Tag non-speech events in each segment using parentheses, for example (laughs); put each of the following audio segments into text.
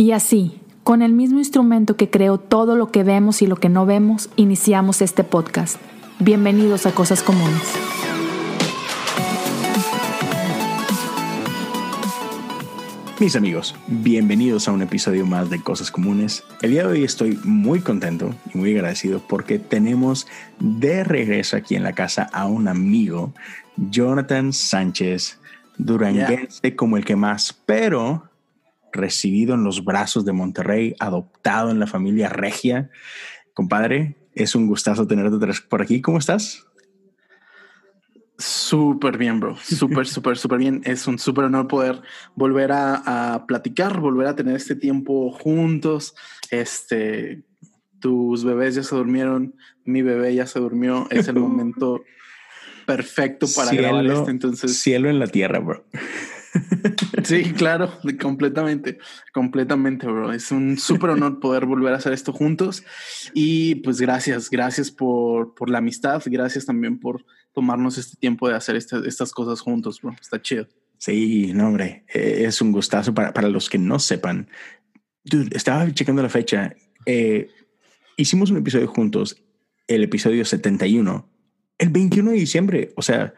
Y así, con el mismo instrumento que creó todo lo que vemos y lo que no vemos, iniciamos este podcast. Bienvenidos a Cosas Comunes. Mis amigos, bienvenidos a un episodio más de Cosas Comunes. El día de hoy estoy muy contento y muy agradecido porque tenemos de regreso aquí en la casa a un amigo, Jonathan Sánchez, duranguense como el que más, pero recibido en los brazos de Monterrey, adoptado en la familia regia. Compadre, es un gustazo tenerte por aquí. ¿Cómo estás? Súper bien, bro. Súper, (laughs) súper, súper bien. Es un súper honor poder volver a, platicar, volver a tener este tiempo juntos. Este, tus bebés ya se durmieron, mi bebé ya se durmió. Es el (laughs) momento perfecto para grabar esto. Entonces, cielo en la tierra, bro. Sí, claro, completamente, completamente, bro. Es un súper honor poder volver a hacer esto juntos. Y pues gracias, gracias por, por la amistad, gracias también por tomarnos este tiempo de hacer este, estas cosas juntos, bro. Está chido. Sí, no, hombre, eh, es un gustazo para, para los que no sepan. Dude, estaba checando la fecha. Eh, hicimos un episodio juntos, el episodio 71, el 21 de diciembre. O sea,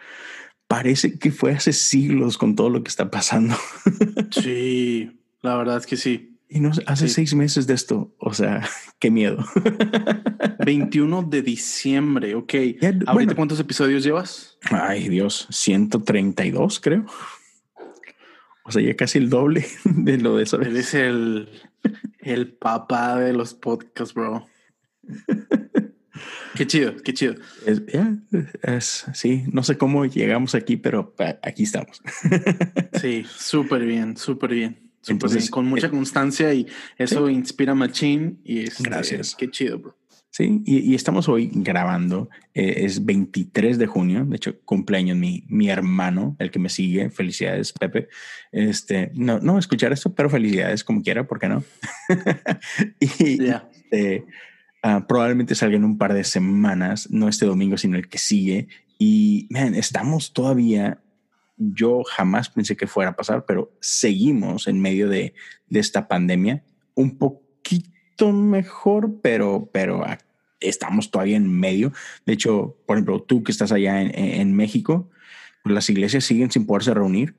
parece que fue hace siglos con todo lo que está pasando. (laughs) sí, la verdad es que sí. Y no hace seis meses de esto. O sea, (laughs) qué miedo. (laughs) 21 de diciembre. Ok. ¿Ahorita cuántos episodios llevas? Ay, Dios, 132, creo. O sea, ya casi el doble de lo de eso. Eres el, el papá de los podcasts, bro. Qué chido, qué chido. Es, sí, no sé cómo llegamos aquí, pero aquí estamos. (laughs) sí, súper bien, súper bien. Entonces, con mucha eh, constancia y eso inspira machín y es este, gracias. Qué chido, bro. Sí, y, estamos hoy grabando, eh, es 23 de junio, de hecho cumpleaños mi, mi hermano, el que me sigue, felicidades Pepe, este, no, no escuchar esto, pero felicidades como quiera, ¿por qué no? (laughs) y este, Ah, probablemente salga en un par de semanas, no este domingo, sino el que sigue. Y, man, estamos todavía, yo jamás pensé que fuera a pasar, pero seguimos en medio de, esta pandemia, un poquito mejor, pero, pero estamos todavía en medio. De hecho, por ejemplo, tú que estás allá en, en México, pues las iglesias siguen sin poderse reunir.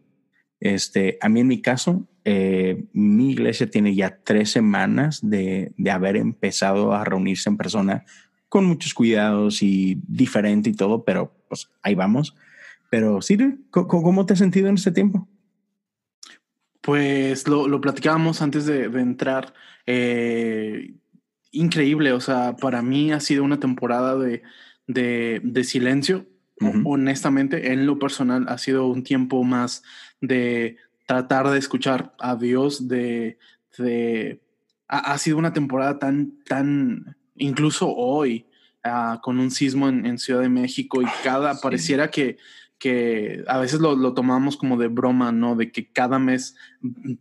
Este, a mí en mi caso, eh, mi iglesia tiene ya tres semanas de, de, haber empezado a reunirse en persona con muchos cuidados y diferente y todo, pero pues ahí vamos. Pero sí, ¿cómo te has sentido en este tiempo? Pues lo, lo platicábamos antes de, de entrar. Eh, increíble, o sea, para mí ha sido una temporada de, de, de silencio. Honestamente, en lo personal ha sido un tiempo más de tratar de escuchar a Dios, de, de ha, sido una temporada tan, tan, incluso hoy, ah, con un sismo en, Ciudad de México y cada, pareciera que, que a veces lo, tomamos como de broma, ¿no? De que cada mes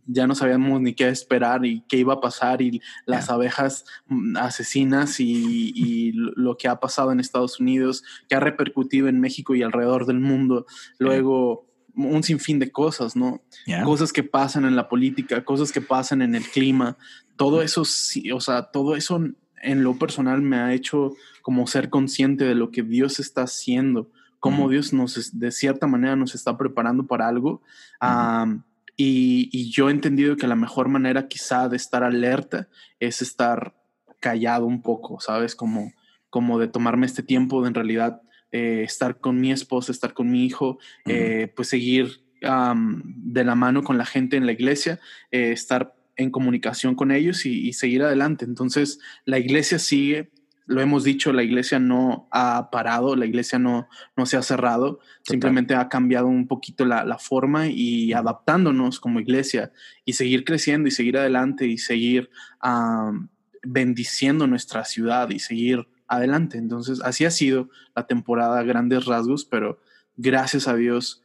ya no sabíamos ni qué esperar y qué iba a pasar y las abejas mm, asesinas y, lo que ha pasado en Estados Unidos, que ha repercutido en México y alrededor del mundo. Luego un sinfín de cosas, ¿no? Cosas que pasan en la política, cosas que pasan en el clima, todo eso, sí, o sea, todo eso en lo personal me ha hecho como ser consciente de lo que Dios está haciendo, cómo Dios nos, de cierta manera, nos está preparando para algo. y, y, yo he entendido que la mejor manera quizá de estar alerta es estar callado un poco, ¿sabes? Como, como de tomarme este tiempo de en realidad eh, estar con mi esposa, estar con mi hijo, eh, pues seguir de la mano con la gente en la iglesia, eh, estar en comunicación con ellos y, seguir adelante. Entonces, la iglesia sigue, lo hemos dicho, la iglesia no ha parado, la iglesia no, no se ha cerrado, simplemente ha cambiado un poquito la, forma y adaptándonos como iglesia y seguir creciendo y seguir adelante y seguir bendiciendo nuestra ciudad y seguir adelante. Entonces, así ha sido la temporada grandes rasgos, pero gracias a Dios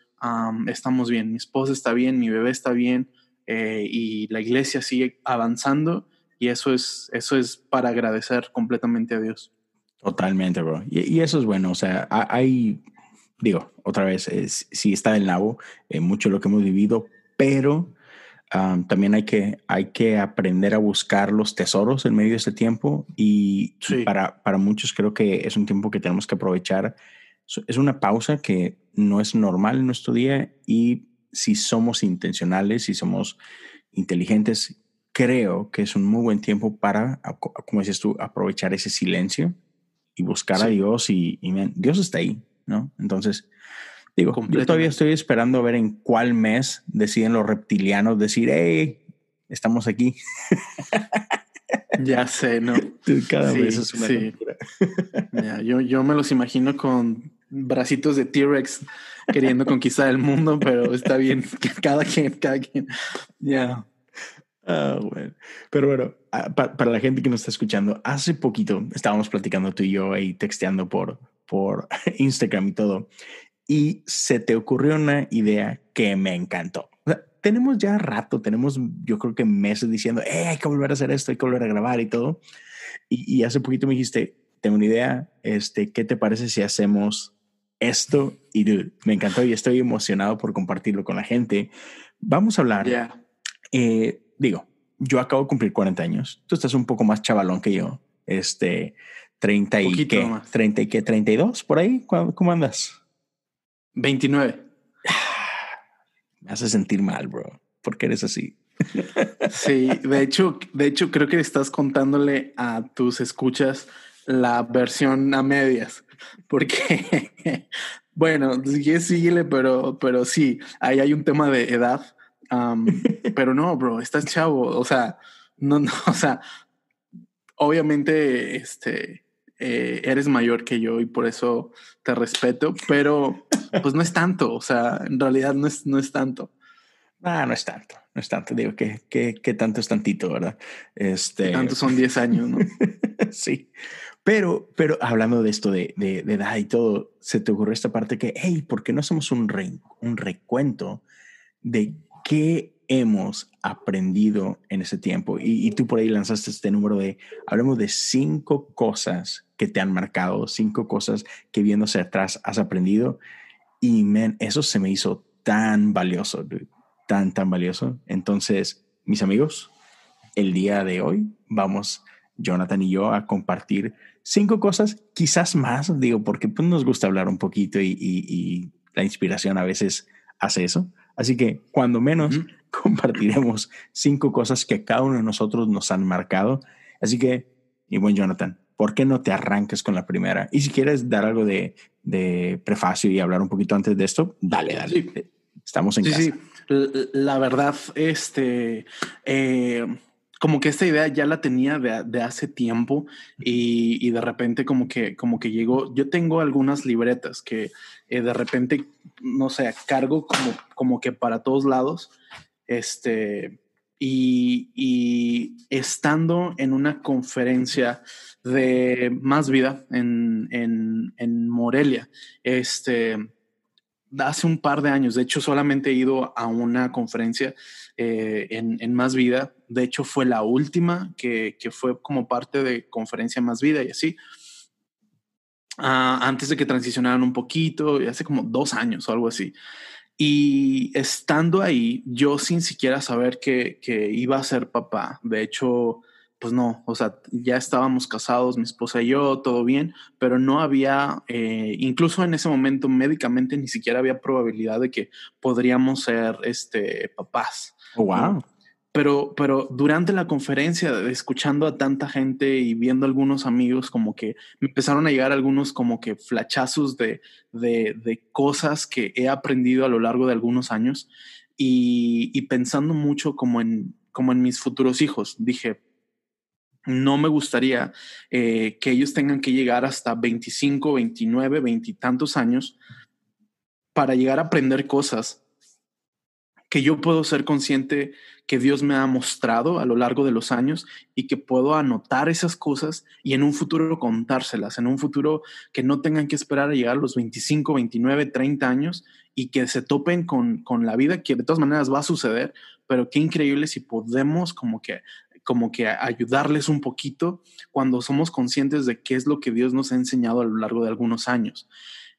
estamos bien. Mi esposa está bien, mi bebé está bien eh, y la iglesia sigue avanzando y eso es, eso es para agradecer completamente a Dios. Totalmente, bro. Y, eso es bueno. O sea, hay, digo, otra vez, si está el nabo, eh, mucho lo que hemos vivido, pero también hay que, hay que aprender a buscar los tesoros en medio de este tiempo y, para, para muchos creo que es un tiempo que tenemos que aprovechar. Es una pausa que no es normal en nuestro día y si somos intencionales, si somos inteligentes, creo que es un muy buen tiempo para, como dices tú, aprovechar ese silencio y buscar a Dios y, Dios está ahí, ¿no? Entonces, digo, yo todavía estoy esperando a ver en cuál mes deciden los reptilianos decir, hey, estamos aquí. Ya sé, ¿no? (laughs) Cada vez es una sí. (laughs) yo, yo me los imagino con bracitos de T-Rex queriendo conquistar el mundo, pero está bien, (laughs) cada quien, cada quien. Ya. Ah, bueno. Pero bueno, ah, para, la gente que nos está escuchando, hace poquito estábamos platicando tú y yo ahí texteando por, por Instagram y todo, y se te ocurrió una idea que me encantó. tenemos ya rato, tenemos yo creo que meses diciendo, eh, hay que volver a hacer esto, hay que volver a grabar y todo. Y, y hace poquito me dijiste, tengo una idea, este, ¿qué te parece si hacemos esto y me encantó y estoy emocionado por compartirlo con la gente. Vamos a hablar. Eh, digo, yo acabo de cumplir 40 años. Tú estás un poco más chavalón que yo. Este, 30 y qué, 30 y qué, 32 por ahí. ¿Cómo andas? 29. Me hace sentir mal, bro. porque eres así? Sí, de hecho, de hecho creo que estás contándole a tus escuchas la versión a medias porque, (laughs) bueno, sí, síguele, pero, pero sí, ahí hay un tema de edad. (laughs) pero no, bro, estás chavo. O sea, no, no, o sea, obviamente, este, eh, eres mayor que yo y por eso te respeto, pero pues no es tanto. O sea, en realidad no es, no es tanto. Ah, no es tanto, no es tanto. Digo que, que, tanto es tantito, ¿verdad? Este. Tanto son 10 años, ¿no? (laughs) sí. Pero, pero hablando de esto de, de, edad y todo, se te ocurrió esta parte que, hey, ¿por qué no hacemos un, un recuento de qué hemos aprendido en ese tiempo? Y, y, tú por ahí lanzaste este número de, hablemos de cinco cosas que te han marcado, cinco cosas que viéndose atrás has aprendido. Y, man, eso se me hizo tan valioso, tan, tan valioso. Entonces, mis amigos, el día de hoy vamos, Jonathan y yo, a compartir cinco cosas, quizás más, digo, porque pues, nos gusta hablar un poquito y, la inspiración a veces hace eso. Así que cuando menos (laughs) compartiremos cinco cosas que cada uno de nosotros nos han marcado. Así que, y buen Jonathan, ¿por qué no te arranques con la primera? Y si quieres dar algo de, de prefacio y hablar un poquito antes de esto, dale, dale. Estamos en casa. Sí, la verdad, este, eh, como que esta idea ya la tenía de, hace tiempo y, de repente como que, como que llegó, yo tengo algunas libretas que eh, de repente, no sé, cargo como, como que para todos lados, este, y, estando en una conferencia de Más Vida en, en, en Morelia, este, hace un par de años, de hecho solamente he ido a una conferencia eh, en, Más Vida, de hecho fue la última que, fue como parte de conferencia Más Vida y así, ah, antes de que transicionaran un poquito, hace como dos años o algo así. Y estando ahí, yo sin siquiera saber que, que iba a ser papá, de hecho, pues no, o sea, ya estábamos casados, mi esposa y yo, todo bien, pero no había, eh, incluso en ese momento médicamente ni siquiera había probabilidad de que podríamos ser este, papás. Oh, wow. Pero, pero durante la conferencia, escuchando a tanta gente y viendo algunos amigos, como que me empezaron a llegar algunos como que flachazos de, de, de cosas que he aprendido a lo largo de algunos años y, y pensando mucho como en, como en mis futuros hijos. Dije, no me gustaría eh, que ellos tengan que llegar hasta 25, 29, 20 y tantos años para llegar a aprender cosas que yo puedo ser consciente que Dios me ha mostrado a lo largo de los años y que puedo anotar esas cosas y en un futuro contárselas, en un futuro que no tengan que esperar a llegar a los 25, 29, 30 años y que se topen con, con la vida que de todas maneras va a suceder, pero qué increíble si podemos como que como que ayudarles un poquito cuando somos conscientes de qué es lo que Dios nos ha enseñado a lo largo de algunos años.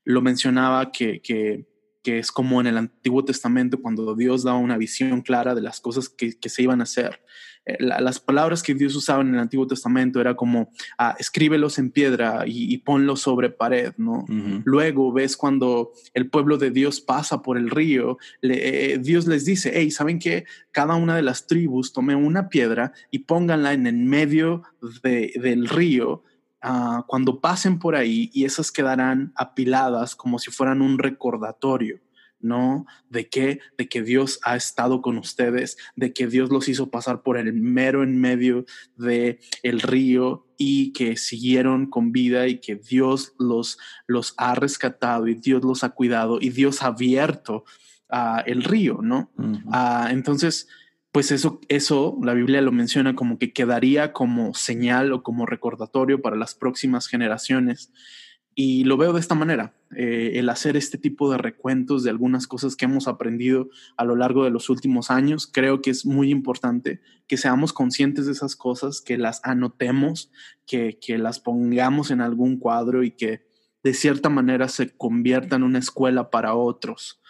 Lo mencionaba que, que es como en el Antiguo Testamento cuando Dios daba una visión clara de las cosas que, se iban a hacer. Eh, las palabras que Dios usaba en el Antiguo Testamento era como ah, escríbelos en piedra y, ponlos sobre pared, ¿no? Luego ves cuando el pueblo de Dios pasa por el río, eh, Dios les dice, hey, ¿saben qué? Cada una de las tribus tome una piedra y pónganla en el medio del río Ah, cuando pasen por ahí y esas quedarán apiladas como si fueran un recordatorio, ¿no? De que, de que Dios ha estado con ustedes, de que Dios los hizo pasar por el mero en medio de el río y que siguieron con vida y que Dios los, los ha rescatado y Dios los ha cuidado y Dios ha abierto uh, el río, ¿no? Ah, entonces, pues eso, eso la Biblia lo menciona como que quedaría como señal o como recordatorio para las próximas generaciones. Y lo veo de esta manera, eh, el hacer este tipo de recuentos de algunas cosas que hemos aprendido a lo largo de los últimos años, creo que es muy importante que seamos conscientes de esas cosas, que las anotemos, que, que las pongamos en algún cuadro y que de cierta manera se conviertan en una escuela para otros.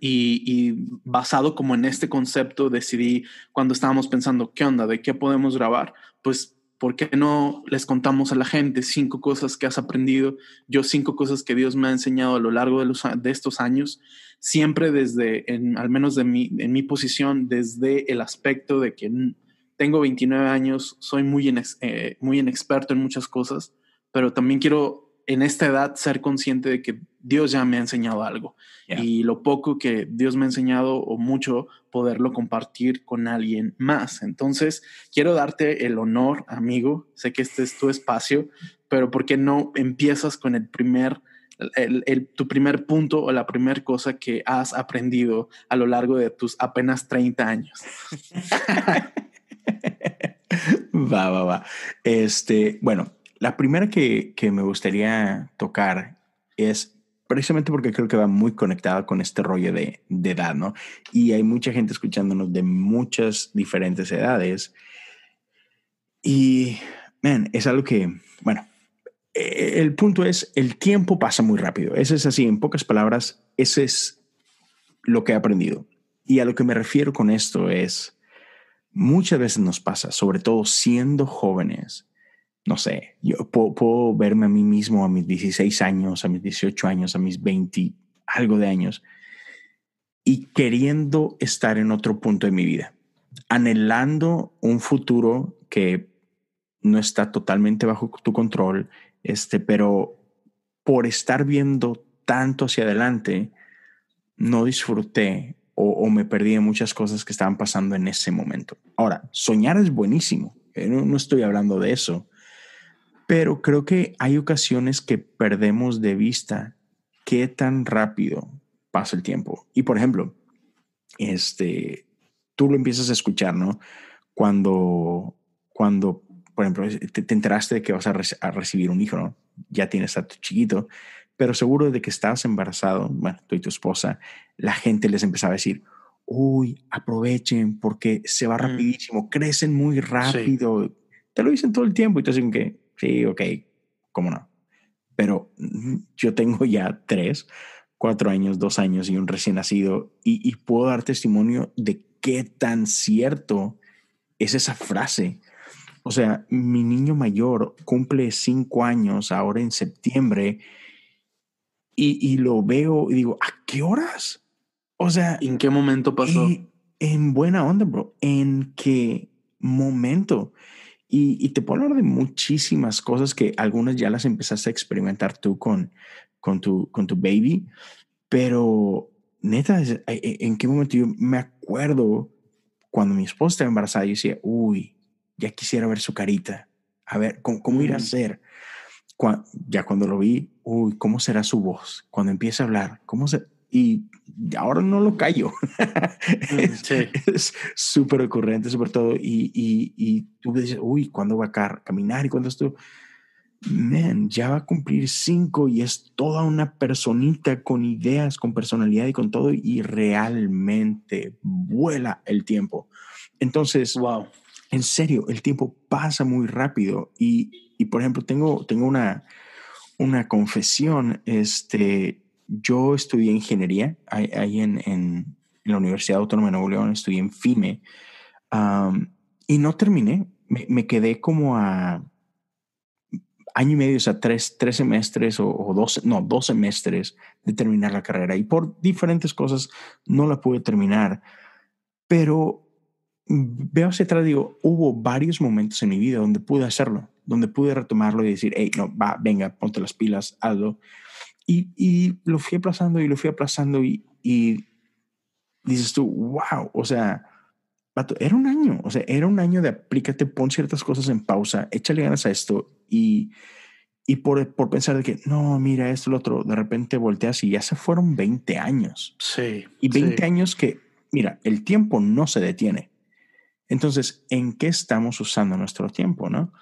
Y, basado como en este concepto decidí cuando estábamos pensando, ¿qué onda? ¿De qué podemos grabar? Pues, ¿por qué no les contamos a la gente cinco cosas que has aprendido? Yo cinco cosas que Dios me ha enseñado a lo largo de, los, de estos años, siempre desde, al menos de mi, en mi posición, desde el aspecto de que tengo 29 años, soy muy, eh, muy inexperto en muchas cosas, pero también quiero en esta edad ser consciente de que Dios ya me ha enseñado algo y lo poco que Dios me ha enseñado o mucho poderlo compartir con alguien más. Entonces, quiero darte el honor, amigo, sé que este es tu espacio, pero ¿por qué no empiezas con el primer, el, tu primer punto o la primera cosa que has aprendido a lo largo de tus apenas 30 años? (laughs) (laughs) va, va, va. Este, bueno, la primera que, me gustaría tocar es precisamente porque creo que va muy conectada con este rollo de, edad, ¿no? Y hay mucha gente escuchándonos de muchas diferentes edades. Y, man, es algo que, bueno, e, el punto es, el tiempo pasa muy rápido. Eso es así, en pocas palabras, ese es lo que he aprendido. Y a lo que me refiero con esto es, muchas veces nos pasa, sobre todo siendo jóvenes, no sé, yo puedo, verme a mí mismo a mis 16 años, a mis 18 años, a mis 20, algo de años, y queriendo estar en otro punto de mi vida, anhelando un futuro que no está totalmente bajo tu control, este, pero por estar viendo tanto hacia adelante, no disfruté o, me perdí de muchas cosas que estaban pasando en ese momento. Ahora, soñar es buenísimo, eh, no, no estoy hablando de eso, pero creo que hay ocasiones que perdemos de vista qué tan rápido pasa el tiempo. Y por ejemplo, este, tú lo empiezas a escuchar, ¿no? Cuando, cuando por ejemplo, te, enteraste de que vas a, recibir un hijo, ¿no? Ya tienes a tu chiquito, pero seguro de que estabas embarazado, bueno, tú y tu esposa, la gente les empezaba a decir, uy, aprovechen porque se va mm. rapidísimo, crecen muy rápido. Te lo dicen todo el tiempo y te dicen que sí, ok, cómo no. Pero yo tengo ya tres, cuatro años, dos años y un recién nacido y, puedo dar testimonio de qué tan cierto es esa frase. O sea, mi niño mayor cumple cinco años ahora en septiembre y, y, lo veo y digo, ¿a qué horas? O sea, ¿en qué momento pasó? En buena onda, bro. ¿En qué momento? Y, te puedo hablar de muchísimas cosas que algunas ya las empezaste a experimentar tú con, con, tu, con tu baby, pero neta, e, ¿en qué momento yo me acuerdo cuando mi esposa estaba embarazada? Yo decía, uy, ya quisiera ver su carita, a ver cómo, cómo irá a mm. ser. ya cuando lo vi, uy, ¿cómo será su voz? Cuando empieza a hablar, ¿cómo se...? Y ahora no lo callo. Mm, (laughs) es súper ocurrente, súper todo. Y, y, y, tú dices, uy, ¿cuándo va a caminar? ¿Y cuándo esto? Man, ya va a cumplir cinco y es toda una personita con ideas, con personalidad y con todo. Y realmente vuela el tiempo. Entonces, wow, en serio, el tiempo pasa muy rápido. Y, y por ejemplo, tengo, tengo una, una confesión. Este, yo estudié ingeniería ahí, en, en, la Universidad Autónoma de Nuevo León, estudié en FIME y no terminé. Me, me, quedé como a año y medio, o sea, tres, tres semestres o, o, dos, no, dos semestres de terminar la carrera y por diferentes cosas no la pude terminar. Pero veo hacia atrás, digo, hubo varios momentos en mi vida donde pude hacerlo, donde pude retomarlo y decir, hey, no, va, venga, ponte las pilas, hazlo. Y, y lo fui aplazando y lo fui aplazando y, y dices tú, wow, o sea, era un año, o sea, era un año de aplícate, pon ciertas cosas en pausa, échale ganas a esto y, y por, por pensar de que, no, mira, esto, lo otro, de repente volteas y ya se fueron 20 años. Sí. Y 20 años que, mira, el tiempo no se detiene. Entonces, ¿en qué estamos usando nuestro tiempo, no?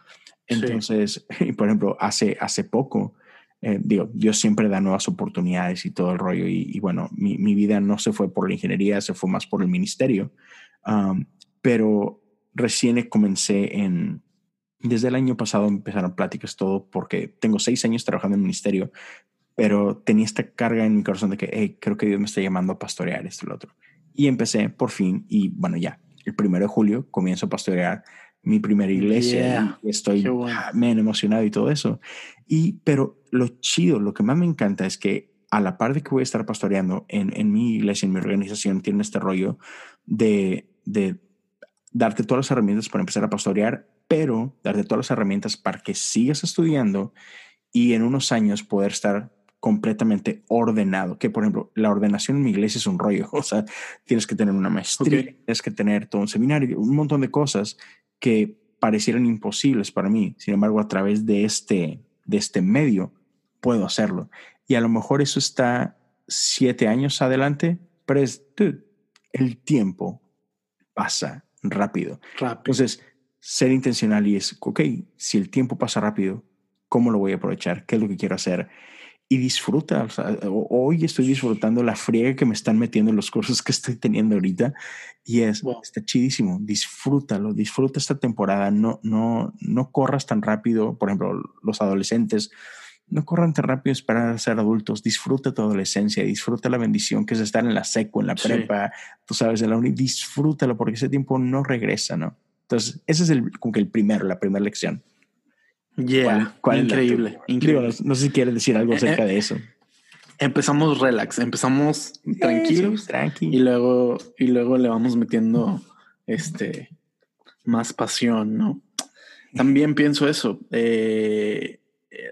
Entonces, (laughs) y por ejemplo, hace, hace poco, eh, digo, Dios siempre da nuevas oportunidades y todo el rollo. Y, bueno, mi, mi, vida no se fue por la ingeniería, se fue más por el ministerio. pero recién comencé en, desde el año pasado empezaron pláticas todo porque tengo seis años trabajando en ministerio, pero tenía esta carga en mi corazón de que, hey, creo que Dios me está llamando a pastorear esto y lo otro. Y empecé por fin y bueno, ya, el primero de julio comienzo a pastorear mi primera iglesia. Y estoy ah, emocionado y todo eso. Y, pero lo chido, lo que más me encanta es que a la par de que voy a estar pastoreando en, en mi iglesia, en mi organización, tiene este rollo de, de darte todas las herramientas para empezar a pastorear, pero darte todas las herramientas para que sigas estudiando y en unos años poder estar completamente ordenado, que por ejemplo, la ordenación en mi iglesia es un rollo, (laughs) o sea, tienes que tener una maestría, tienes que tener todo un seminario, un montón de cosas que parecieran imposibles para mí. Sin embargo, a través de este, de este medio puedo hacerlo. Y a lo mejor eso está siete años adelante, pero es, el tiempo pasa rápido. rápido. Entonces, ser intencional y es, ok, si el tiempo pasa rápido, ¿cómo lo voy a aprovechar? ¿Qué es lo que quiero hacer? Y disfruta. hoy estoy disfrutando la friega que me están metiendo en los cursos que estoy teniendo ahorita y es está chidísimo. Disfrútalo, disfruta esta temporada. No, no, no corras tan rápido. Por ejemplo, los adolescentes no corran tan rápido esperar a ser adultos. Disfruta tu adolescencia, disfruta la bendición que es estar en la seco, en la prepa, tú sabes, en la uni. Disfrútalo porque ese tiempo no regresa, ¿no? Entonces, ese es el, como que el primero, la primera lección. Yeah, increíble. increíble. no, sé si quieres decir algo acerca eh, de eso. Empezamos relax, empezamos tranquilos y luego y luego le vamos metiendo este más pasión, ¿no? También pienso eso. Eh,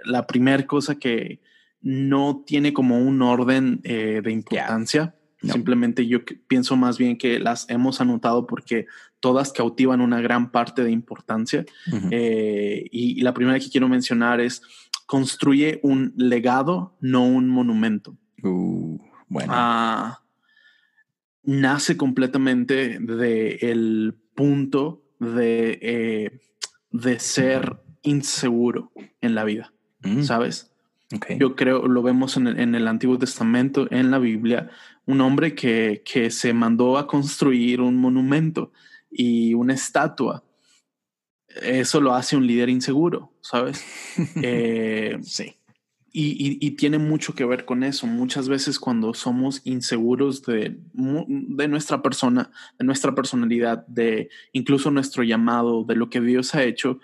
la primera cosa que no tiene como un orden eh, de importancia. Simplemente yo pienso más bien que las hemos anotado porque todas cautivan una gran parte de importancia. Eh, y, la primera que quiero mencionar es, construye un legado, no un monumento. Uh, bueno. Ah, nace completamente del punto de, eh, de ser inseguro en la vida, mm. ¿sabes? Yo creo, lo vemos en el, en el, Antiguo Testamento, en la Biblia, un hombre que, que se mandó a construir un monumento y una estatua, eso lo hace un líder inseguro, ¿sabes? (laughs) Eh, sí. Y, tiene mucho que ver con eso. Muchas veces cuando somos inseguros de, de, nuestra persona, de nuestra personalidad, de incluso nuestro llamado, de lo que Dios ha hecho,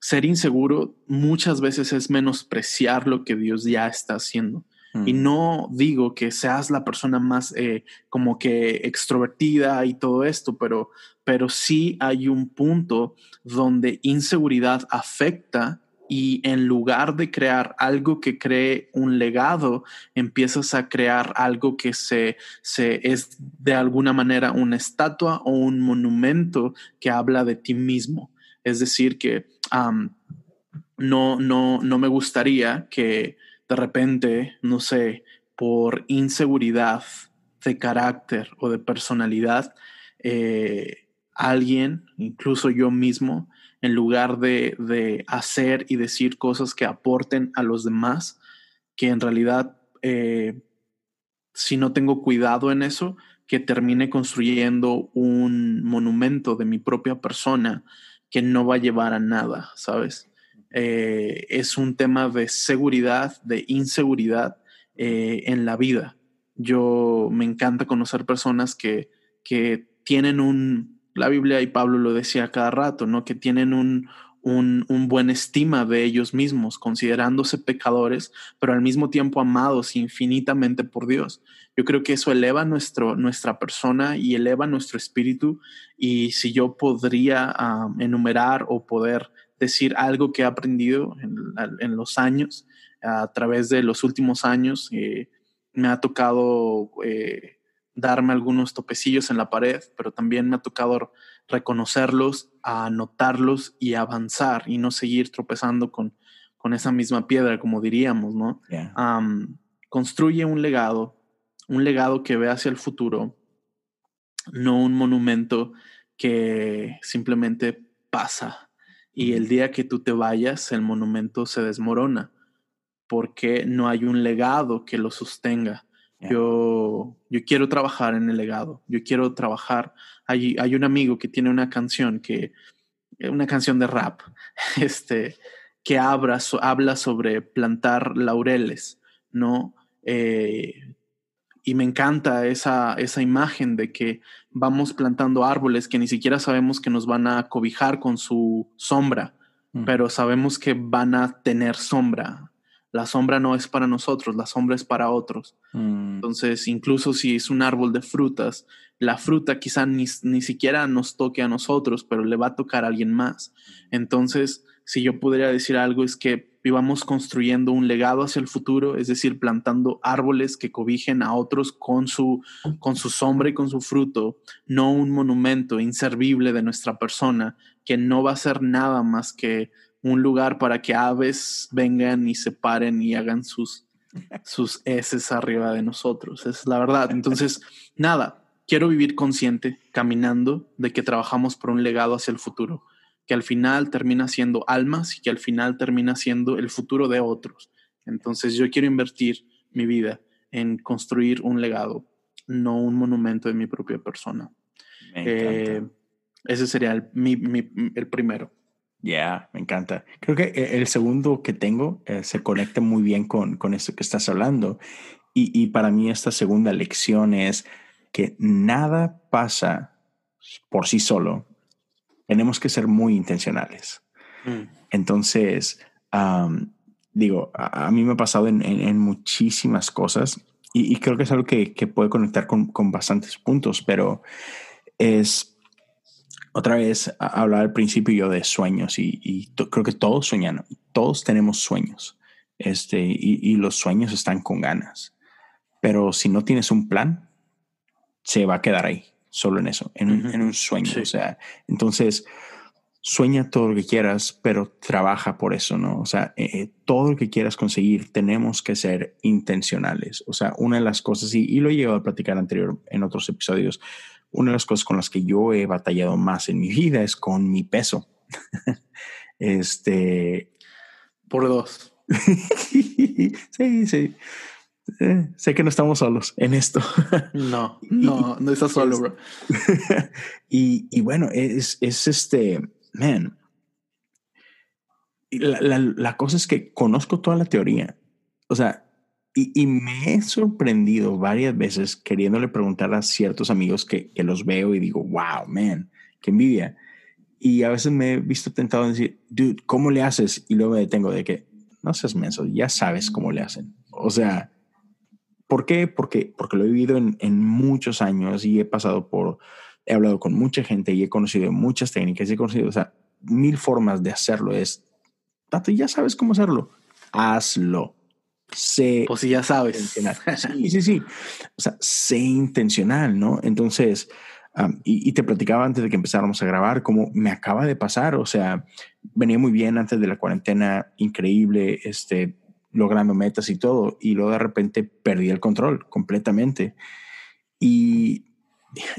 ser inseguro muchas veces es menospreciar lo que Dios ya está haciendo. Y mm. no digo que seas la persona más eh, como que extrovertida y todo esto, pero, pero sí hay un punto donde inseguridad afecta y en lugar de crear algo que cree un legado, empiezas a crear algo que se, se es de alguna manera una estatua o un monumento que habla de ti mismo. Es decir, que no, no, no me gustaría que de repente, no sé, por inseguridad de carácter o de personalidad, eh, alguien, incluso yo mismo, en lugar de, hacer y decir cosas que aporten a los demás, que en realidad, eh, si no tengo cuidado en eso, que termine construyendo un monumento de mi propia persona que no va a llevar a nada, ¿sabes? Eh, es un tema de seguridad, de inseguridad, eh, en la vida. Yo me encanta conocer personas que, que tienen un, la Biblia y Pablo lo decía cada rato, ¿no? Que tienen un, un, buen estima de ellos mismos, considerándose pecadores, pero al mismo tiempo amados infinitamente por Dios. Yo creo que eso eleva nuestro, nuestra persona y eleva nuestro espíritu. Y si yo podría enumerar o poder decir algo que he aprendido en, los años, a través de los últimos años, eh, me ha tocado eh, darme algunos topecillos en la pared, pero también me ha tocado reconocerlos, anotarlos y avanzar y no seguir tropezando con, con esa misma piedra, como diríamos, ¿no? construye un legado, un legado que ve hacia el futuro, no un monumento que simplemente pasa y el día que tú te vayas, el monumento se desmorona porque no hay un legado que lo sostenga. Yo, yo quiero trabajar en el legado, yo quiero trabajar. Hay, hay un amigo que tiene una canción que, eh, una canción de rap, (laughs) este, que habla, habla sobre plantar laureles, ¿no? Eh, y me encanta esa, esa imagen de que vamos plantando árboles que ni siquiera sabemos que nos van a cobijar con su sombra, pero sabemos que van a tener sombra, la sombra no es para nosotros, la sombra es para otros. Mm. Entonces, incluso si es un árbol de frutas, la fruta quizá ni, ni, siquiera nos toque a nosotros, pero le va a tocar a alguien más. Entonces, si yo podría decir algo es que vivamos construyendo un legado hacia el futuro, es decir, plantando árboles que cobijen a otros con su, con su sombra y con su fruto, no un monumento inservible de nuestra persona que no va a ser nada más que un lugar para que aves vengan y se paren y hagan sus, sus arriba de nosotros. Es la verdad. Entonces, nada, quiero vivir consciente, caminando, de que trabajamos por un legado hacia el futuro, que al final termina siendo almas y que al final termina siendo el futuro de otros. Entonces, yo quiero invertir mi vida en construir un legado, no un monumento de mi propia persona. Eh, ese sería el, el primero. Ya, me encanta. Creo que eh, el segundo que tengo eh, se conecta muy bien con, con esto que estás hablando. Y, y, para mí esta segunda lección es que nada pasa por sí solo. Tenemos que ser muy intencionales. Mm. Entonces, digo, a, mí me ha pasado en, en, muchísimas cosas y, y, creo que es algo que, que puede conectar con, con bastantes puntos, pero es otra vez hablaba al principio yo de sueños y, creo que todos sueñan, todos tenemos sueños este, y, los sueños están con ganas. Pero si no tienes un plan, se va a quedar ahí, solo en eso, en, un, sueño. O sea, entonces sueña todo lo que quieras, pero trabaja por eso, ¿no? O sea, eh, eh, todo lo que quieras conseguir, tenemos que ser intencionales. O sea, una de las cosas, y, y lo he llegado a platicar anterior en otros episodios, una de las cosas con las que yo he batallado más en mi vida es con mi peso. (laughs) este. Por dos. (laughs) sí, sí. Eh, sé que no estamos solos en esto. (laughs) no, no, no estás solo, bro. (laughs) y, y, bueno, es, es este, man. La, la, la cosa es que conozco toda la teoría. O sea, y, me he sorprendido varias veces queriéndole preguntar a ciertos amigos que, que, los veo y digo, wow, man, qué envidia. Y a veces me he visto tentado en decir, dude, ¿cómo le haces? Y luego me detengo de que, no seas menso, ya sabes cómo le hacen. O sea, ¿por qué? Porque, porque lo he vivido en, en muchos años y he pasado por, he hablado con mucha gente y he conocido muchas técnicas y he conocido, o sea, mil formas de hacerlo. Es, Tato, ya sabes cómo hacerlo, hazlo sé. Pues si ya sabes. (laughs) Sí, sí, sí. O sea, sé intencional, ¿no? Entonces, y, te platicaba antes de que empezáramos a grabar cómo me acaba de pasar. O sea, venía muy bien antes de la cuarentena, increíble, este, logrando metas y todo. Y luego de repente perdí el control completamente. Y,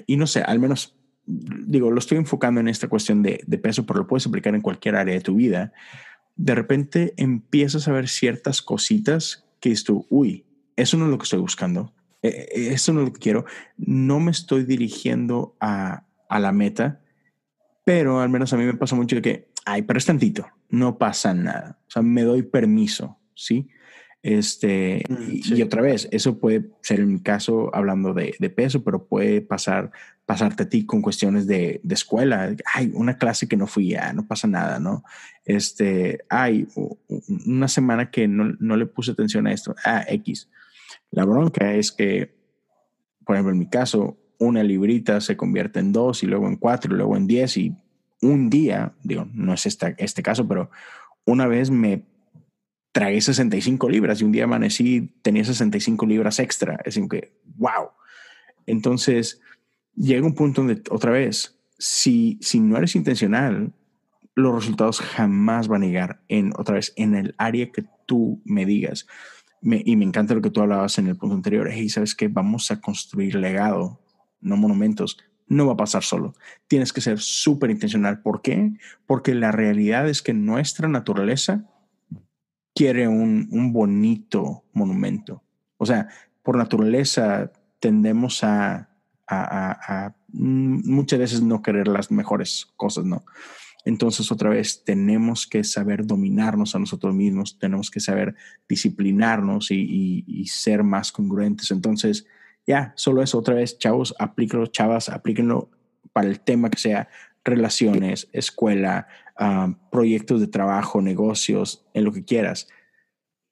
y no sé, al menos digo, lo estoy enfocando en esta cuestión de, de peso, pero lo puedes aplicar en cualquier área de tu vida de repente empiezas a ver ciertas cositas que es tú, uy, eso no es lo que estoy buscando, e, e, eso no es lo que quiero, no me estoy dirigiendo a, a la meta, pero al menos a mí me pasa mucho que, ay, pero es tantito, no pasa nada, o sea, me doy permiso, ¿sí? Este, mm, y, otra vez, eso puede ser en mi caso hablando de, de, peso, pero puede pasar, pasarte a ti con cuestiones de, de escuela. Hay una clase que no fui, ya no pasa nada, ¿no? Este, hay una semana que no, no le puse atención a esto, ah, X. La bronca es que, por ejemplo, en mi caso, una librita se convierte en dos y luego en cuatro y luego en diez y un día, digo, no es esta, este caso, pero una vez me tragué 65 libras y un día amanecí, tenía 65 libras extra. Es decir, que, wow. Entonces, llega un punto donde, otra vez, si, si no eres intencional, los resultados jamás van a llegar en, otra vez, en el área que tú me digas. y me encanta lo que tú hablabas en el punto anterior. Hey, ¿sabes qué? Vamos a construir legado, no monumentos. No va a pasar solo. Tienes que ser súper intencional. ¿Por qué? Porque la realidad es que nuestra naturaleza quiere un, un bonito monumento. O sea, por naturaleza tendemos a, mm, muchas veces no querer las mejores cosas, ¿no? Entonces, otra vez, tenemos que saber dominarnos a nosotros mismos, tenemos que saber disciplinarnos y, ser más congruentes. Entonces, ya, solo eso, otra vez, chavos, aplíquenlo, chavas, aplíquenlo para el tema que sea, relaciones, escuela, ah, proyectos de trabajo, negocios, en lo que quieras,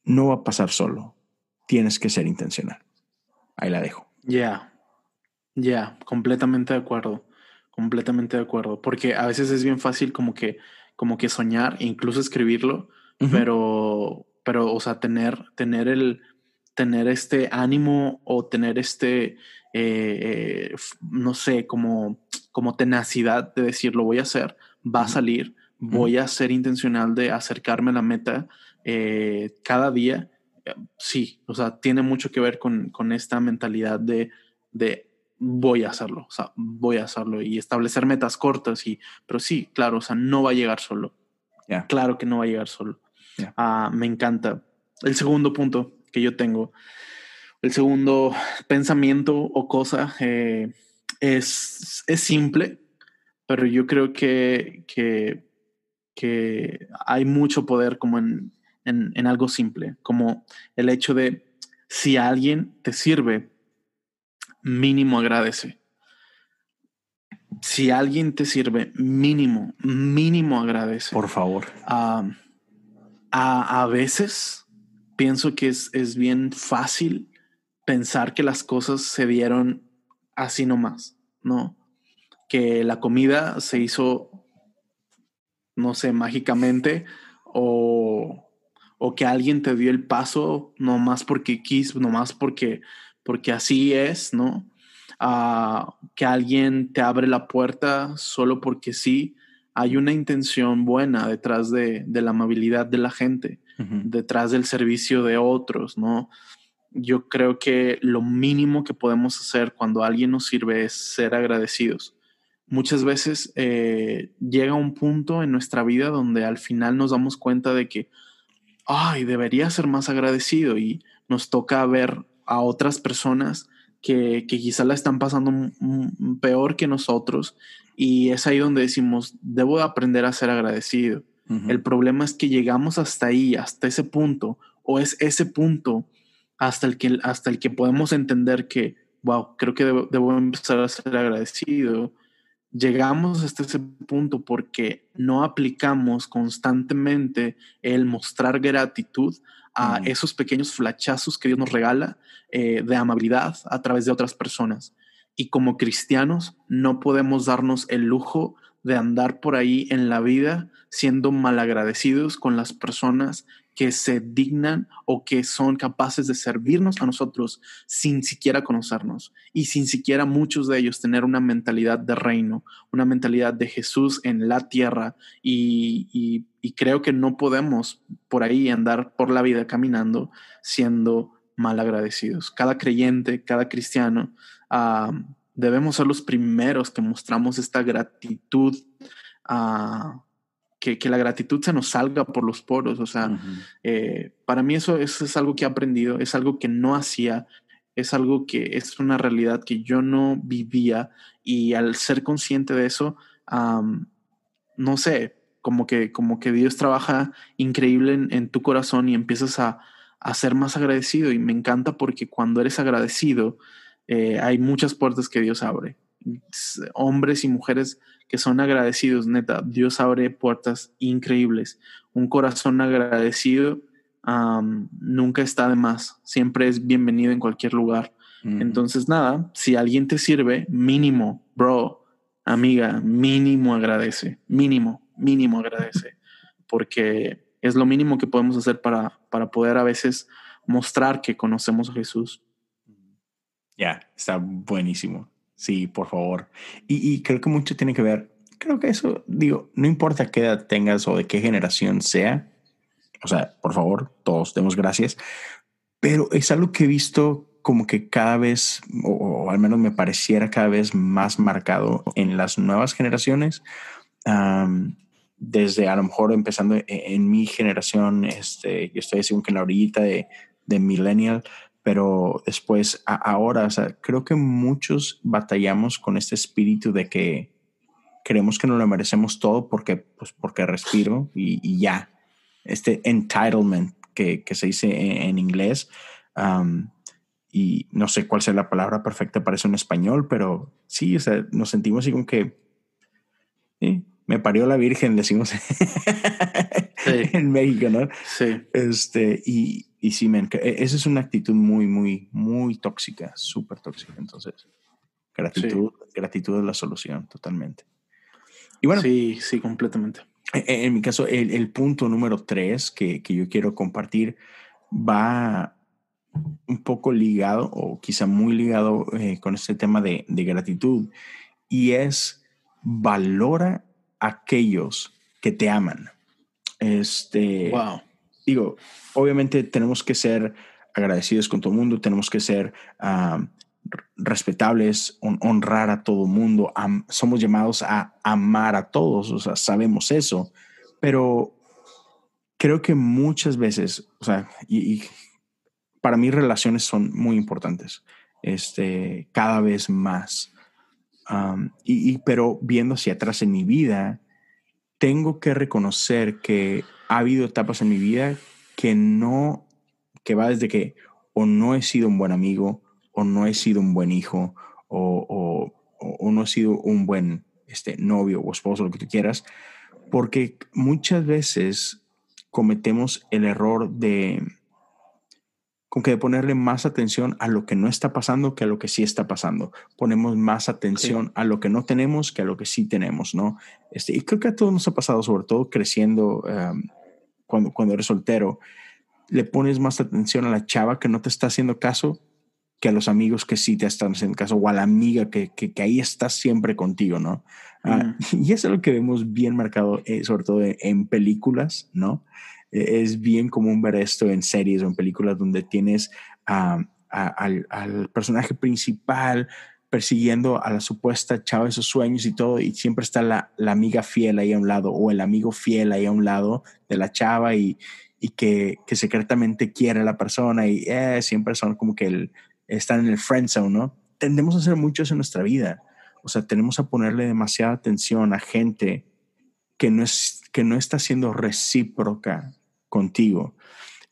no va a pasar solo. Tienes que ser intencional. Ahí la dejo. Ya, ya, completamente de acuerdo, completamente de acuerdo, porque a veces es bien fácil como que, como que soñar, e incluso escribirlo, pero, pero, o sea, tener, tener el, tener este ánimo o tener este, eh, eh, no sé, como como tenacidad de decir lo voy a hacer, va a salir, voy a ser intencional de acercarme a la meta eh, cada día. Eh, sí, o sea, tiene mucho que ver con, con esta mentalidad de, de voy a hacerlo, o sea, voy a hacerlo y establecer metas cortas, y, pero sí, claro, o sea, no va a llegar solo. Claro que no va a llegar solo. Ah, me encanta. El segundo punto que yo tengo, el segundo pensamiento o cosa eh, es, es simple, pero yo creo que, que, que hay mucho poder como en, en, en, algo simple, como el hecho de si alguien te sirve, mínimo agradece. Si alguien te sirve, mínimo, mínimo agradece. Por favor. a, a, veces pienso que es, es bien fácil pensar que las cosas se dieron así nomás, ¿no? Que la comida se hizo, no sé, mágicamente o, o que alguien te dio el paso nomás porque quiso, nomás porque, porque así es, ¿no? Ah, que alguien te abre la puerta solo porque sí. Hay una intención buena detrás de, de la amabilidad de la gente, detrás del servicio de otros, ¿no? yo creo que lo mínimo que podemos hacer cuando alguien nos sirve es ser agradecidos. Muchas veces eh, llega un punto en nuestra vida donde al final nos damos cuenta de que, ay, debería ser más agradecido y nos toca ver a otras personas que, que quizá la están pasando peor que nosotros y es ahí donde decimos, debo aprender a ser agradecido. El problema es que llegamos hasta ahí, hasta ese punto, o es ese punto hasta el que, hasta el que podemos entender que, wow, creo que debo, empezar a ser agradecido. Llegamos hasta ese punto porque no aplicamos constantemente el mostrar gratitud a esos pequeños flachazos que Dios nos regala eh, de amabilidad a través de otras personas. Y como cristianos no podemos darnos el lujo de andar por ahí en la vida siendo malagradecidos con las personas que se dignan o que son capaces de servirnos a nosotros sin siquiera conocernos y sin siquiera muchos de ellos tener una mentalidad de reino, una mentalidad de Jesús en la tierra y, creo que no podemos por ahí andar por la vida caminando siendo mal agradecidos. Cada creyente, cada cristiano, ah, debemos ser los primeros que mostramos esta gratitud. Uh, que, la gratitud se nos salga por los poros. O sea, eh, para mí eso, es algo que he aprendido, es algo que no hacía, es algo que es una realidad que yo no vivía y al ser consciente de eso, no sé, como que, como que Dios trabaja increíble en, tu corazón y empiezas a, a ser más agradecido y me encanta porque cuando eres agradecido eh, hay muchas puertas que Dios abre. Hombres y mujeres que son agradecidos, neta, Dios abre puertas increíbles. Un corazón agradecido nunca está de más, siempre es bienvenido en cualquier lugar. Entonces, nada, si alguien te sirve, mínimo, bro, amiga, mínimo agradece, mínimo, mínimo agradece, porque es lo mínimo que podemos hacer para, para poder a veces mostrar que conocemos a Jesús. Ya, está buenísimo. Sí, por favor. Y, creo que mucho tiene que ver, creo que eso, digo, no importa qué edad tengas o de qué generación sea, o sea, por favor, todos demos gracias, pero es algo que he visto como que cada vez, o, al menos me pareciera cada vez más marcado en las nuevas generaciones. desde a lo mejor empezando e, en, mi generación, este, yo estoy así que en la orillita de, de millennial, pero después ahora, o sea, creo que muchos batallamos con este espíritu de que creemos que no lo merecemos todo porque, pues porque respiro y, ya. Este entitlement que, que se dice en, inglés, y no sé cuál sea la palabra perfecta para eso en español, pero sí, o sea, nos sentimos así como que me parió la Virgen, decimos (laughs) en México, ¿no? Sí. Este, y, y sí, men, e, esa es una actitud muy, muy, muy tóxica, súper tóxica. Entonces, gratitud, gratitud es la solución, totalmente. Y bueno. Sí, sí, completamente. E, e, en, mi caso, el, el, punto número tres que, que yo quiero compartir va un poco ligado o quizá muy ligado eh, con este tema de, de, gratitud y es valora aquellos que te aman. Este, wow. Digo, obviamente tenemos que ser agradecidos con todo el mundo, tenemos que ser uh, respetables, honrar a todo el mundo, somos llamados a amar a todos, o sea, sabemos eso, pero creo que muchas veces, o sea, y, para mí relaciones son muy importantes, este, cada vez más. Y, y, pero viendo hacia atrás en mi vida, tengo que reconocer que ha habido etapas en mi vida que no, que va desde que o no he sido un buen amigo, o no he sido un buen hijo, o, o, no he sido un buen este, novio o esposo, lo que tú quieras, porque muchas veces cometemos el error de, con que de ponerle más atención a lo que no está pasando que a lo que sí está pasando. Ponemos más atención a lo que no tenemos que a lo que sí tenemos, ¿no? Este, y creo que a todos nos ha pasado, sobre todo creciendo um, cuando, cuando eres soltero. Le pones más atención a la chava que no te está haciendo caso que a los amigos que sí te están haciendo caso o a la amiga que, que, ahí está siempre contigo, ¿no? Ah, (laughs) y eso es lo que vemos bien marcado, eh, sobre todo en películas, ¿no? E-, es bien común ver esto en series o en películas donde tienes al, personaje principal persiguiendo a la supuesta chava de sus sueños y todo, y siempre está la, amiga fiel ahí a un lado o el amigo fiel ahí a un lado de la chava y, que, secretamente quiere a la persona y eh, siempre son como que el, están en el friend zone, ¿no? Tendemos a hacer mucho eso en nuestra vida. O sea, tenemos a ponerle demasiada atención a gente que no, es, que no está siendo recíproca contigo.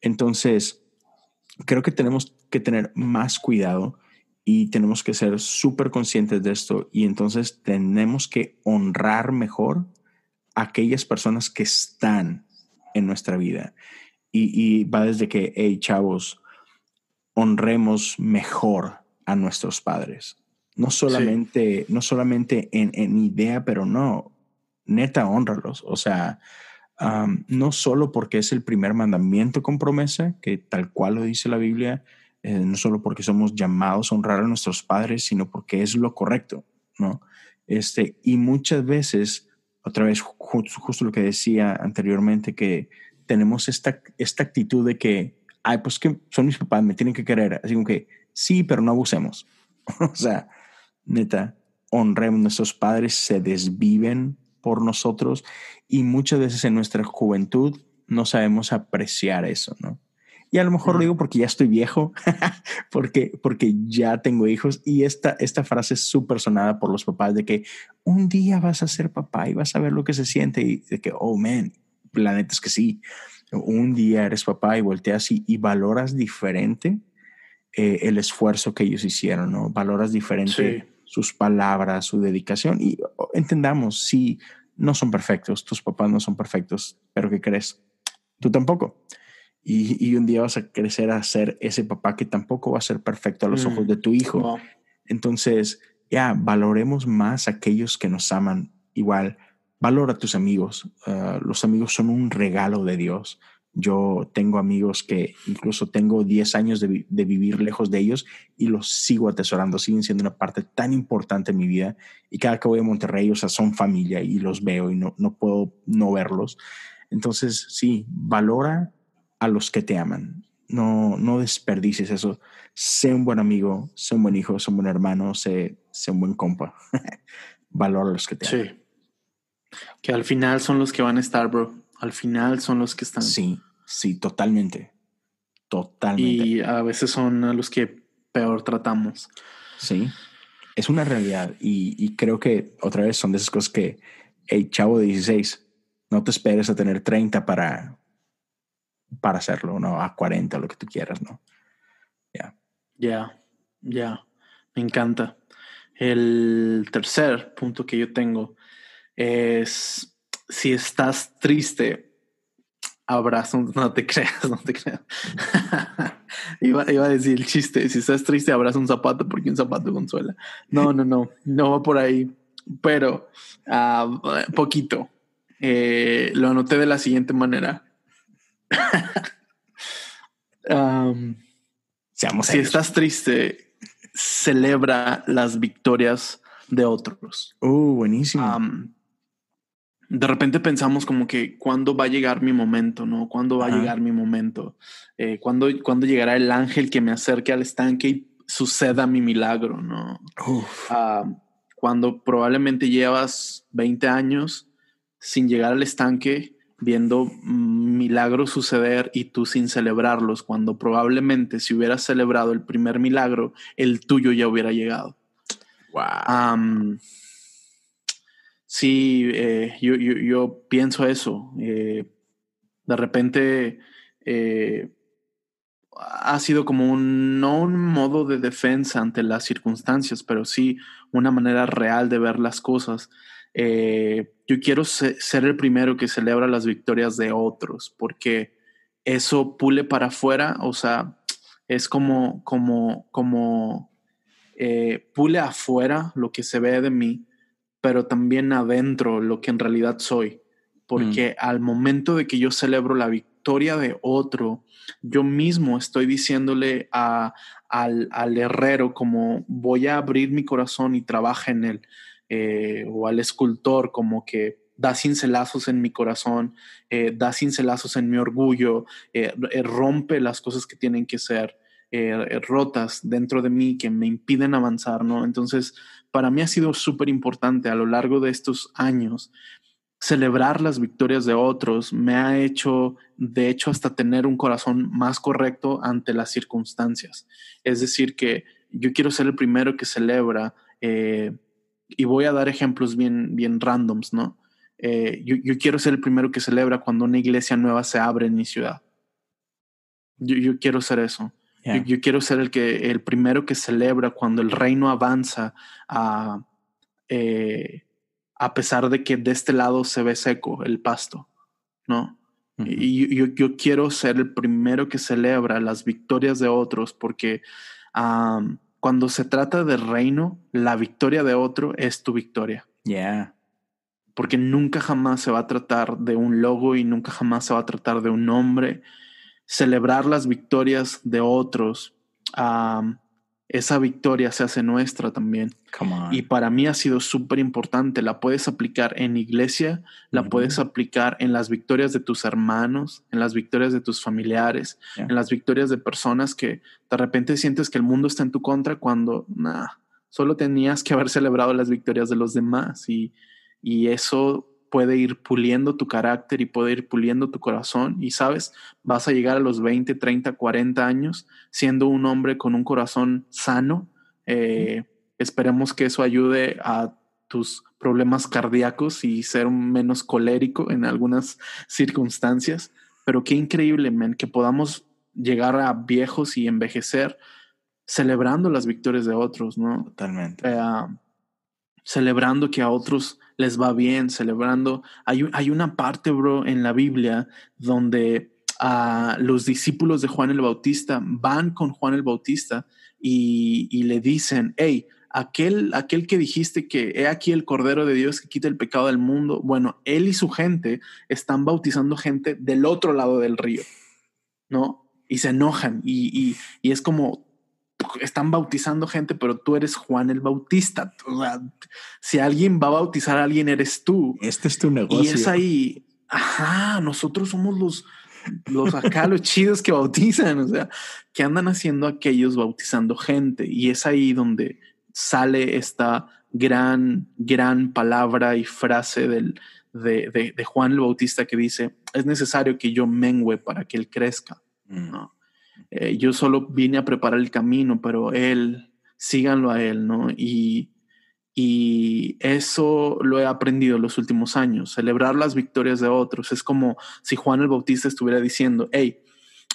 Entonces, creo que tenemos que tener más cuidado y tenemos que ser súper conscientes de esto y entonces tenemos que honrar mejor a aquellas personas que están en nuestra vida. Y, va desde que, hey, chavos, honremos mejor a nuestros padres. No solamente, no solamente en, en idea, pero no, neta, honralos. O sea, no solo porque es el primer mandamiento con promesa, que tal cual lo dice la Biblia, eh, no solo porque somos llamados a honrar a nuestros padres, sino porque es lo correcto, ¿no? Este, y muchas veces, otra vez, justo, lo que decía anteriormente, que tenemos esta, esta actitud de que, ay, pues que son mis papás, me tienen que querer, así como que, sí, pero no abusemos. (laughs) o sea, neta, honremos a nuestros padres, se desviven por nosotros y muchas veces en nuestra juventud no sabemos apreciar eso, ¿no? Y a lo mejor lo digo porque ya estoy viejo, (laughs) porque, porque ya tengo hijos y esta, esta frase es súper sonada por los papás de que un día vas a ser papá y vas a ver lo que se siente y de que, oh, man, la neta es que sí. un día eres papá y volteas y, y valoras diferente eh, el esfuerzo que ellos hicieron, ¿no? Valoras diferente sus palabras, su dedicación y entendamos, si no son perfectos, tus papás no son perfectos, pero ¿qué crees? Tú tampoco. Y, y, un día vas a crecer a ser ese papá que tampoco va a ser perfecto a los ojos mm. de tu hijo. Entonces, ya, valoremos más a aquellos que nos aman igual. Valora a tus amigos. Ah, los amigos son un regalo de Dios. Yo tengo amigos que incluso tengo 10 años de, vivir lejos de ellos y los sigo atesorando, siguen siendo una parte tan importante en mi vida. Y cada que voy a Monterrey, o sea, son familia y los veo y no, no puedo no verlos. Entonces, sí, valora a los que te aman. No, no desperdicies eso. Sé un buen amigo, sé un buen hijo, sé un buen hermano, sé, sé un buen compa. (laughs) valora a los que te aman. Sí. Que al final son los que van a estar, bro al final son los que están. Sí, sí, totalmente. Totalmente. Y a veces son a los que peor tratamos. Sí, es una realidad. Y, creo que otra vez son de esas cosas que, hey, chavo de 16, no te esperes a tener 30 para, para hacerlo, ¿no? A 40, lo que tú quieras, ¿no? Ya. Ya, ya. Me encanta. El tercer punto que yo tengo es si estás triste, abraza un, no te creas, no te creas. (laughs) iba, a decir el chiste, si estás triste, abraza un zapato porque un zapato consuela. No, no, no, no va por ahí, pero uh, poquito. Eh, lo anoté de la siguiente manera. (laughs) um, Seamos si estás triste, celebra las victorias de otros. Uh, buenísimo de repente pensamos como que cuándo va a llegar mi momento, ¿no? ¿Cuándo va a llegar mi momento? Eh, ¿cuándo, ¿cuándo, llegará el ángel que me acerque al estanque y suceda mi milagro, ¿no? Ah, cuando probablemente llevas 20 años sin llegar al estanque, viendo milagros suceder y tú sin celebrarlos, cuando probablemente si hubieras celebrado el primer milagro, el tuyo ya hubiera llegado. Wow. Sí, eh, yo, yo, pienso eso. Eh, de repente eh, ha sido como un, no un modo de defensa ante las circunstancias, pero sí una manera real de ver las cosas. yo quiero ser el primero que celebra las victorias de otros, porque eso pule para afuera, o sea, es como, como, como pule afuera lo que se ve de mí pero también adentro lo que en realidad soy. Porque mm. al momento de que yo celebro la victoria de otro, yo mismo estoy diciéndole a, al, al, herrero como voy a abrir mi corazón y trabaja en él, eh, o al escultor como que da cincelazos en mi corazón, eh, da cincelazos en mi orgullo, eh, rompe las cosas que tienen que ser rotas dentro de mí que me impiden avanzar, ¿no? Entonces, para mí ha sido súper importante a lo largo de estos años celebrar las victorias de otros me ha hecho, de hecho, hasta tener un corazón más correcto ante las circunstancias. Es decir, que yo quiero ser el primero que celebra, eh, y voy a dar ejemplos bien, bien randoms, ¿no? Eh, yo, quiero ser el primero que celebra cuando una iglesia nueva se abre en mi ciudad. yo quiero ser eso. Yo, quiero ser el que el primero que celebra cuando el reino avanza a, eh, a pesar de que de este lado se ve seco el pasto, ¿no? Y yo, yo, quiero ser el primero que celebra las victorias de otros porque cuando se trata de reino, la victoria de otro es tu victoria. Yeah. Porque nunca jamás se va a tratar de un logo y nunca jamás se va a tratar de un nombre celebrar las victorias de otros, esa victoria se hace nuestra también. Y para mí ha sido súper importante. La puedes aplicar en iglesia, la puedes aplicar en las victorias de tus hermanos, en las victorias de tus familiares, en las victorias de personas que de repente sientes que el mundo está en tu contra cuando nada, solo tenías que haber celebrado las victorias de los demás. Y, y eso puede ir puliendo tu carácter y puede ir puliendo tu corazón y sabes, vas a llegar a los 20, 30, 40 años siendo un hombre con un corazón sano. Eh, esperemos que eso ayude a tus problemas cardíacos y ser menos colérico en algunas circunstancias, pero qué increíble, men, que podamos llegar a viejos y envejecer celebrando las victorias de otros, ¿no? Totalmente. Eh, celebrando que a otros les va bien, celebrando. Hay, hay una parte, bro, en la Biblia donde a los discípulos de Juan el Bautista van con Juan el Bautista y, le dicen, hey, aquel, aquel que dijiste que he aquí el Cordero de Dios que quita el pecado del mundo, bueno, él y su gente están bautizando gente del otro lado del río, ¿no? Y se enojan y, y es como, están bautizando gente, pero tú eres Juan el Bautista. si alguien va a bautizar a alguien, eres tú. Este es tu negocio. Y es ahí, ajá, nosotros somos los los acá, los chidos que bautizan, o sea, que andan haciendo aquellos bautizando gente. Y es ahí donde sale esta gran, gran palabra y frase del, de, de, Juan el Bautista que dice, es necesario que yo mengüe para que él crezca. Mm. ¿no? Eh, yo solo vine a preparar el camino, pero él, síganlo a él, ¿no? Y, y eso lo he aprendido los últimos años, celebrar las victorias de otros. Es como si Juan el Bautista estuviera diciendo, hey,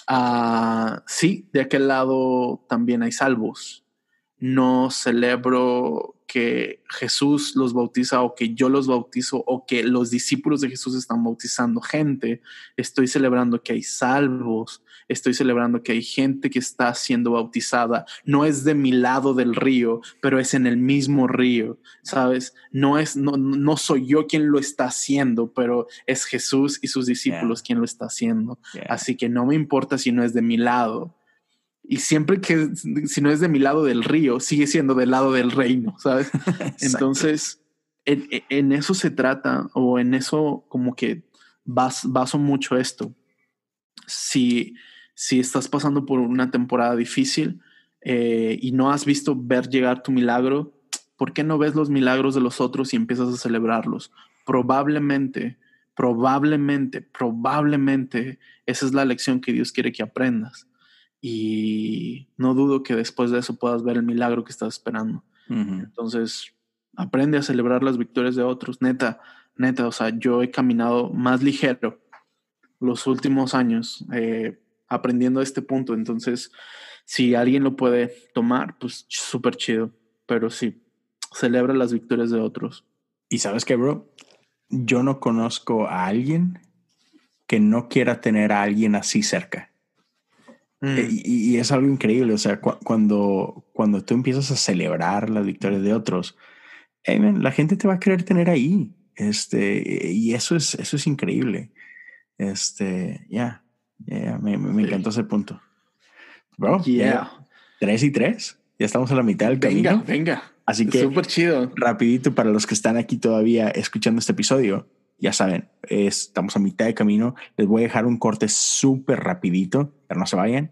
uh, sí, de aquel lado también hay salvos. No celebro que Jesús los bautiza o que yo los bautizo o que los discípulos de Jesús están bautizando gente. Estoy celebrando que hay salvos estoy celebrando que hay gente que está siendo bautizada. No es de mi lado del río, pero es en el mismo río, ¿sabes? No es, no, no soy yo quien lo está haciendo, pero es Jesús y sus discípulos quien lo está haciendo. Así que no me importa si no es de mi lado. Y siempre que, si no es de mi lado del río, sigue siendo del lado del reino, ¿sabes? (laughs) Entonces, en, en, eso se trata, o en eso como que baso mucho esto. Si, si estás pasando por una temporada difícil eh, y no has visto ver llegar tu milagro, ¿por qué no ves los milagros de los otros y empiezas a celebrarlos? Probablemente, probablemente, probablemente esa es la lección que Dios quiere que aprendas. Y no dudo que después de eso puedas ver el milagro que estás esperando. Entonces, aprende a celebrar las victorias de otros. Neta, neta, o sea, yo he caminado más ligero los últimos años. Eh, aprendiendo este punto. Entonces, si alguien lo puede tomar, pues súper chido. Pero sí, celebra las victorias de otros. Y sabes qué, bro? Yo no conozco a alguien que no quiera tener a alguien así cerca. Mm. Eh, y, es algo increíble. O sea, cuando, cuando tú empiezas a celebrar las victorias de otros, la gente te va a querer tener ahí. Este, y eso es, eso es increíble. Este, ya me, me, encantó ese punto. Bro, yeah. tres y tres. Ya estamos a la mitad del venga, camino. Venga, Así que súper chido. Rapidito para los que están aquí todavía escuchando este episodio. Ya saben, estamos a mitad de camino. Les voy a dejar un corte súper rapidito, pero no se vayan.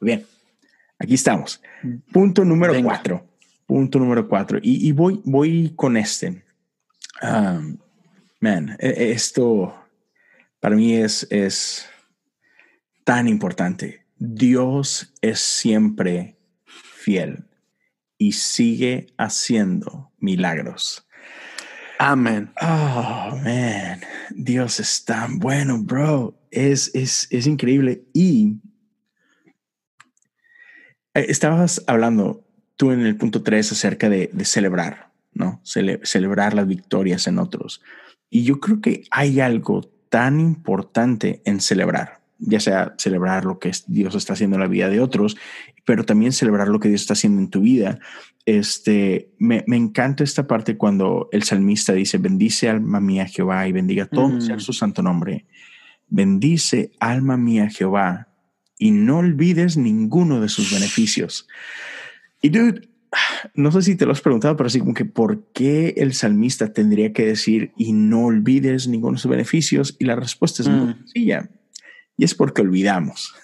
Bien, aquí estamos. Punto número Venga. cuatro. Punto número cuatro. Y, y voy, voy con este. Um, man, e, esto para mí es, es tan importante. Dios es siempre fiel y sigue haciendo milagros. Amén. Oh, man. Dios es tan bueno, bro. Es, es, es increíble. Y estabas hablando tú en el punto 3 acerca de, de celebrar. ¿no? celebrar las victorias en otros. Y yo creo que hay algo tan importante en celebrar, ya sea celebrar lo que Dios está haciendo en la vida de otros, pero también celebrar lo que Dios está haciendo en tu vida. Este, me, encanta esta parte cuando el salmista dice, bendice alma mía Jehová y bendiga todo mm. su santo nombre. Bendice alma mía Jehová y no olvides ninguno de sus beneficios. Y dude, no sé si te lo has preguntado, pero así como que ¿por qué el salmista tendría que decir y no olvides ninguno de sus beneficios? Y la respuesta es muy mm. sencilla. Y es porque olvidamos.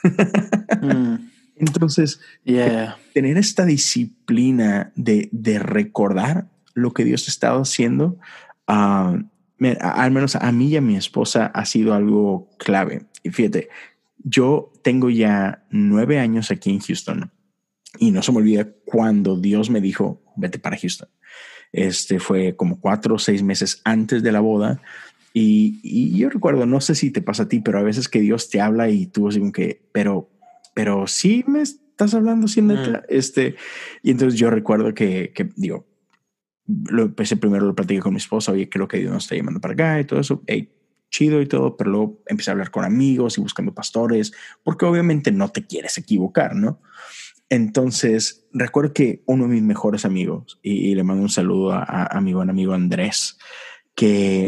Mm. (laughs) Entonces, tener esta disciplina de, de, recordar lo que Dios ha estado haciendo, uh, al menos a mí y a mi esposa ha sido algo clave. Y fíjate, yo tengo ya nueve años aquí en Houston y no se me olvida cuando Dios me dijo, vete para Houston. Este fue como cuatro o seis meses antes de la boda. Y, y, yo recuerdo, no sé si te pasa a ti, pero a veces que Dios te habla y tú así como que, pero, pero sí me estás hablando sin neta. Este, y entonces yo recuerdo que, que digo, lo empecé primero, lo platiqué con mi esposa, oye, creo que Dios nos está llamando para acá y todo eso. Hey, chido y todo, pero luego empecé a hablar con amigos y buscando pastores, porque obviamente no te quieres equivocar, ¿no? Entonces, recuerdo que uno de mis mejores amigos, y, le mando un saludo a, mi buen amigo Andrés, que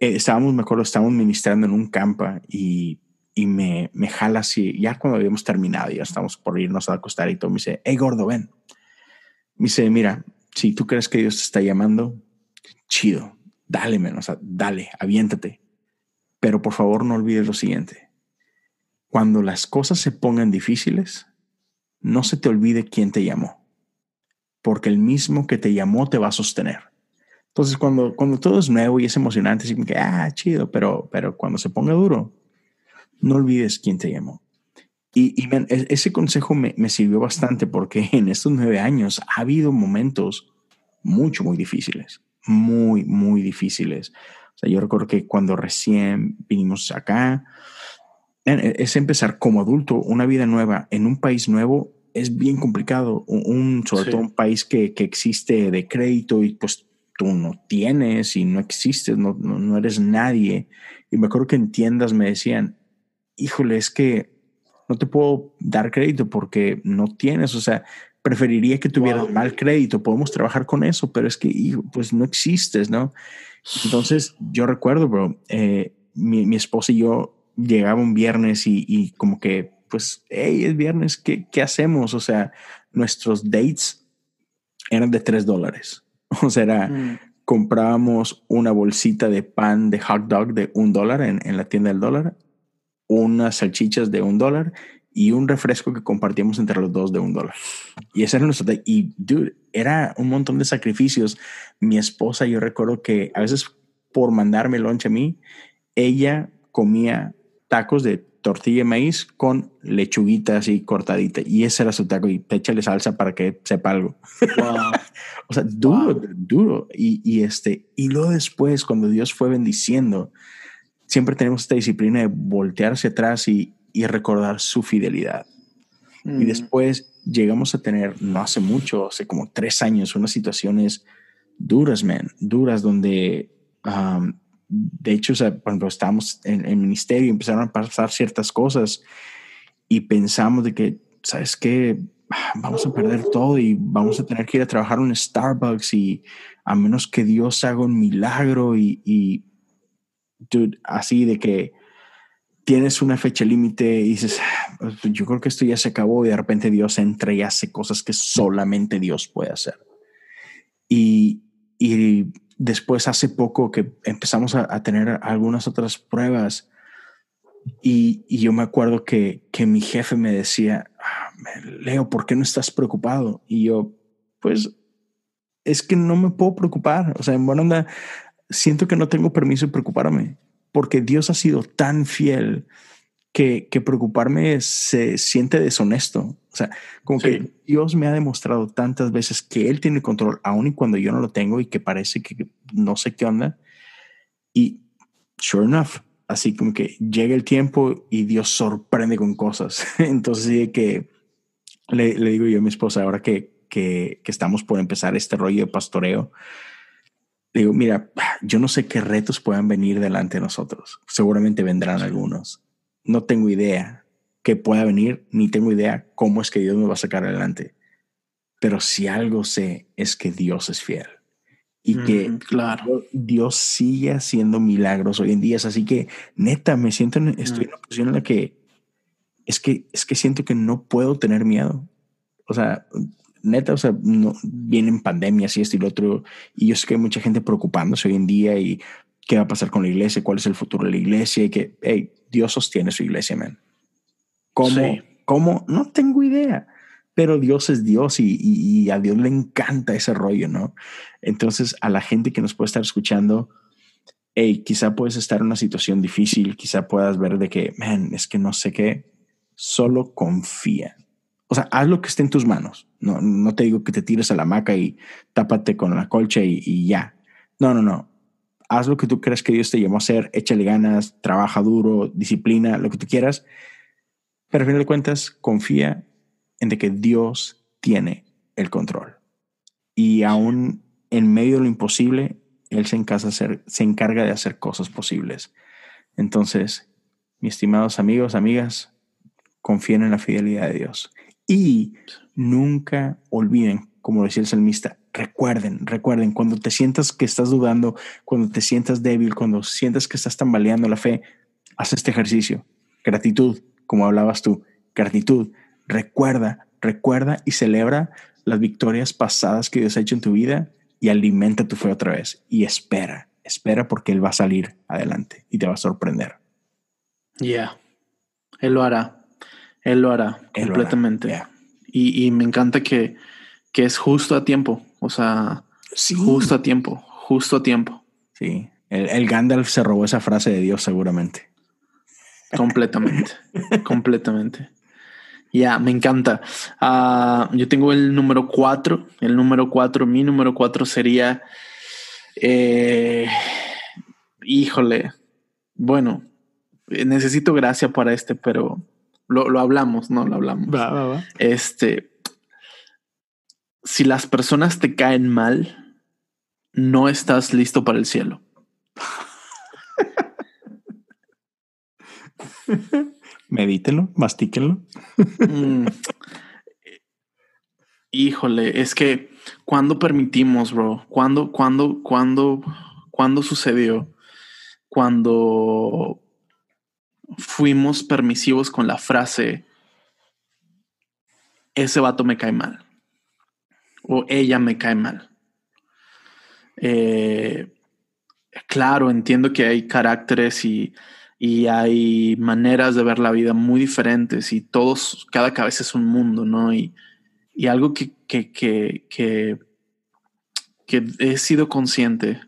eh, estábamos, me acuerdo, estábamos ministrando en un campa y, y me, me jala así, ya cuando habíamos terminado, ya estamos por irnos a acostar y todo, me dice, hey gordo, ven. Me dice, mira, si tú crees que Dios te está llamando, chido, dale, menos, dale, aviéntate. Pero por favor no olvides lo siguiente. Cuando las cosas se pongan difíciles, no se te olvide quién te llamó, porque el mismo que te llamó te va a sostener. Entonces, cuando, cuando todo es nuevo y es emocionante, así que, ah, chido, pero, pero cuando se ponga duro, no olvides quién te llamó. Y, y e, ese consejo me, me, sirvió bastante porque en estos nueve años ha habido momentos mucho, muy difíciles, muy, muy difíciles. O sea, yo recuerdo que cuando recién vinimos acá, e, es empezar como adulto una vida nueva en un país nuevo es bien complicado, un, sobre todo un país que, que, existe de crédito y pues tú no tienes y no existes, no, no, eres nadie. Y me acuerdo que en tiendas me decían, híjole, es que no te puedo dar crédito porque no tienes, o sea, preferiría que tuvieras mal crédito, podemos trabajar con eso, pero es que, pues no existes, ¿no? Entonces, yo recuerdo, bro, eh, mi, mi esposa y yo llegaba un viernes y, como que, pues, hey, es viernes, ¿qué, ¿qué, hacemos? O sea, nuestros dates eran de tres dólares. (laughs) O sea, era, mm. comprábamos una bolsita de pan de hot dog de un dólar en, en, la tienda del dólar, unas salchichas de un dólar y un refresco que compartíamos entre los dos de un dólar. Y ese era nuestro. Y, dude, era un montón de sacrificios. Mi esposa, yo recuerdo que a veces por mandarme lunch a mí, ella comía tacos de tortilla de maíz con lechuguita así cortadita. Y ese era su taco. Y échale salsa para que sepa algo. (laughs) o sea, duro, duro. Y, y, este, y luego después, cuando Dios fue bendiciendo, siempre tenemos esta disciplina de voltearse atrás y, y recordar su fidelidad. Y mm. después llegamos a tener, no hace mucho, hace como tres años, unas situaciones duras, man, duras, donde um, de hecho, cuando estábamos en el ministerio empezaron a pasar ciertas cosas y pensamos de que, ¿sabes qué? Vamos a perder todo y vamos a tener que ir a trabajar en Starbucks y a menos que Dios haga un milagro y, y así de que tienes una fecha límite y dices, pues, yo creo que esto ya se acabó y de repente Dios entra y hace cosas que solamente Dios puede hacer. Y, y Después, hace poco que empezamos a, tener algunas otras pruebas y, yo me acuerdo que, que, mi jefe me decía, ah, Leo, ¿por qué no estás preocupado? Y yo, pues, es que no me puedo preocupar. O sea, en buena onda, siento que no tengo permiso de preocuparme porque Dios ha sido tan fiel que, que preocuparme se siente deshonesto. O sea, como que Dios me ha demostrado tantas veces que Él tiene control, aun y cuando yo no lo tengo y que parece que no sé qué onda. Y sure enough, así como que llega el tiempo y Dios sorprende con cosas. (laughs) Entonces, que le, le, digo yo a mi esposa, ahora que, que, que estamos por empezar este rollo de pastoreo, le digo, mira, yo no sé qué retos puedan venir delante de nosotros. Seguramente vendrán algunos. No tengo idea, que pueda venir, ni tengo idea cómo es que Dios me va a sacar adelante. Pero si algo sé es que Dios es fiel y que claro. Dios sigue haciendo milagros hoy en día. Así que neta, me siento, en, estoy en una posición en la que es que es que siento que no puedo tener miedo. O sea, neta, o sea, no, vienen pandemias y esto y lo otro, y yo sé que hay mucha gente preocupándose hoy en día y qué va a pasar con la iglesia, cuál es el futuro de la iglesia y que, hey, Dios sostiene su iglesia, man. ¿Cómo? ¿Cómo? No tengo idea, pero Dios es Dios y, y, a Dios le encanta ese rollo, ¿no? Entonces, a la gente que nos puede estar escuchando, hey, quizá puedes estar en una situación difícil, quizá puedas ver de que, man, es que no sé qué, solo confía o sea, haz lo que esté en tus manos. No, no te digo que te tires a la hamaca y tápate con la colcha y, ya. No, no, no. Haz lo que tú crees que Dios te llamó a hacer, échale ganas, trabaja duro, disciplina, lo que tú quieras. Pero al final de cuentas, confía en de que Dios tiene el control. Y aún en medio de lo imposible, Él se, hacer, se encarga de hacer cosas posibles. Entonces, mis estimados amigos, amigas, confíen en la fidelidad de Dios. Y nunca olviden, como decía el salmista, recuerden, recuerden, cuando te sientas que estás dudando, cuando te sientas débil, cuando sientas que estás tambaleando la fe, haz este ejercicio. Gratitud, como hablabas tú, gratitud. Recuerda, recuerda y celebra las victorias pasadas que Dios ha hecho en tu vida y alimenta tu fe otra vez. Y espera, espera porque Él va a salir adelante y te va a sorprender. Ya, Él lo hará. Él lo hará completamente. Y, me encanta que, que, es justo a tiempo. O sea, justo a tiempo, justo a tiempo. Sí. El, Gandalf se robó esa frase de Dios seguramente. Completamente, (laughs) completamente. Ya, me encanta. Ah, yo tengo el número cuatro. El número cuatro, mi número cuatro sería. Eh, híjole. Bueno, necesito gracia para este, pero lo, hablamos, ¿no? Lo hablamos. Va, va, va. Este, si las personas te caen mal, no estás listo para el cielo. (laughs) Medítelo, mastíquenlo. Mm. Híjole, es que cuando permitimos, bro, cuando, cuando, cuando, cuando sucedió, cuando fuimos permisivos con la frase, ese vato me cae mal o ella me cae mal. Eh, claro, entiendo que hay caracteres y, hay maneras de ver la vida muy diferentes y todos, cada cabeza es un mundo, ¿no? Y, algo que, que, que, que, he sido consciente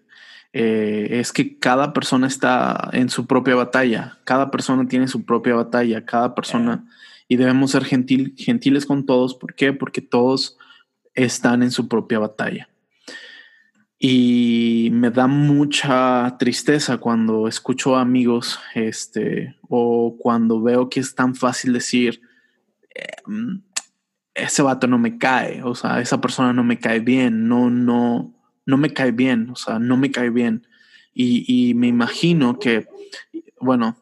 eh, es que cada persona está en su propia batalla, cada persona tiene su propia batalla, cada persona, y debemos ser gentil, gentiles con todos. ¿Por qué? Porque todos están en su propia batalla. Y me da mucha tristeza cuando escucho amigos, este, o cuando veo que es tan fácil decir, em, ese vato no me cae, o sea, esa persona no me cae bien, no, no, no me cae bien, o sea, no me cae bien. Y, me imagino que, bueno,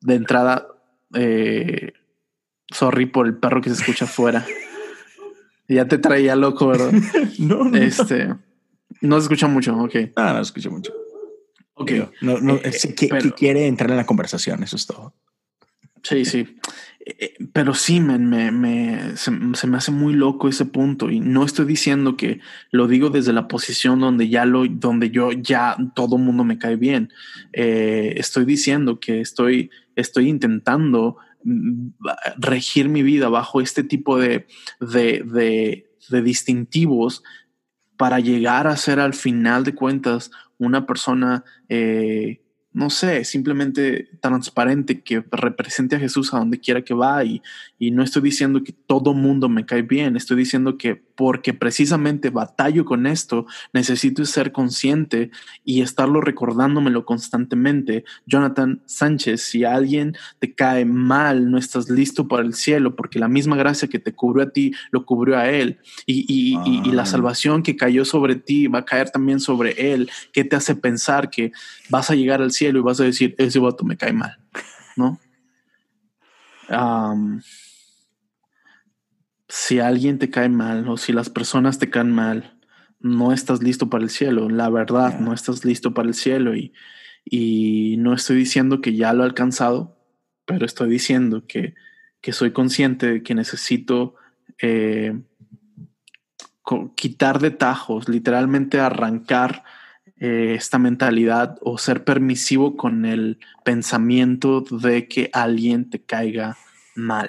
de entrada, eh, sorry por el perro que se escucha afuera. (laughs) ya te traía loco, ¿verdad? (laughs) no, no. Este, no se escucha mucho, ok. Ah, no se escucha mucho. Ok. No, no, eh, que, quiere entrar en la conversación, eso es todo. Sí, sí. Eh, pero sí, me, se, me hace muy loco ese punto y no estoy diciendo que lo digo desde la posición donde ya lo, donde yo ya todo mundo me cae bien. Eh, estoy diciendo que estoy, estoy intentando mm, regir mi vida bajo este tipo de, de, de, de distintivos para llegar a ser al final de cuentas una persona eh, no sé, simplemente transparente que represente a Jesús a donde quiera que va y, y no estoy diciendo que todo mundo me cae bien, estoy diciendo que porque precisamente batallo con esto, necesito ser consciente y estarlo recordándomelo constantemente. Jonathan Sánchez, si alguien te cae mal, no estás listo para el cielo porque la misma gracia que te cubrió a ti, lo cubrió a él y, y, y, y la salvación que cayó sobre ti va a caer también sobre él, que te hace pensar que vas a llegar al cielo y vas a decir, ese vato me cae mal, ¿no? si alguien te cae mal o si las personas te caen mal, no estás listo para el cielo. La verdad, no estás listo para el cielo y, y no estoy diciendo que ya lo he alcanzado, pero estoy diciendo que, que soy consciente de que necesito eh, quitar de tajos, literalmente arrancar eh, esta mentalidad o ser permisivo con el pensamiento de que alguien te caiga mal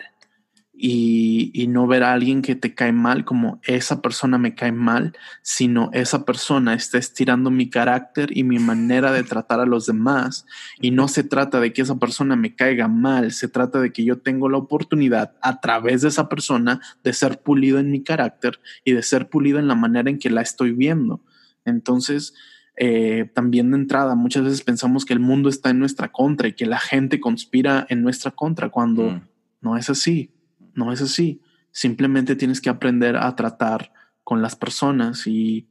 y, no ver a alguien que te cae mal como esa persona me cae mal, sino esa persona está estirando mi carácter y mi manera de tratar a los demás. Y no se trata de que esa persona me caiga mal, se trata de que yo tengo la oportunidad a través de esa persona de ser pulido en mi carácter y de ser pulido en la manera en que la estoy viendo. Entonces, eh, también de entrada, muchas veces pensamos que el mundo está en nuestra contra y que la gente conspira en nuestra contra cuando mm. no es así no es así. Simplemente tienes que aprender a tratar con las personas y,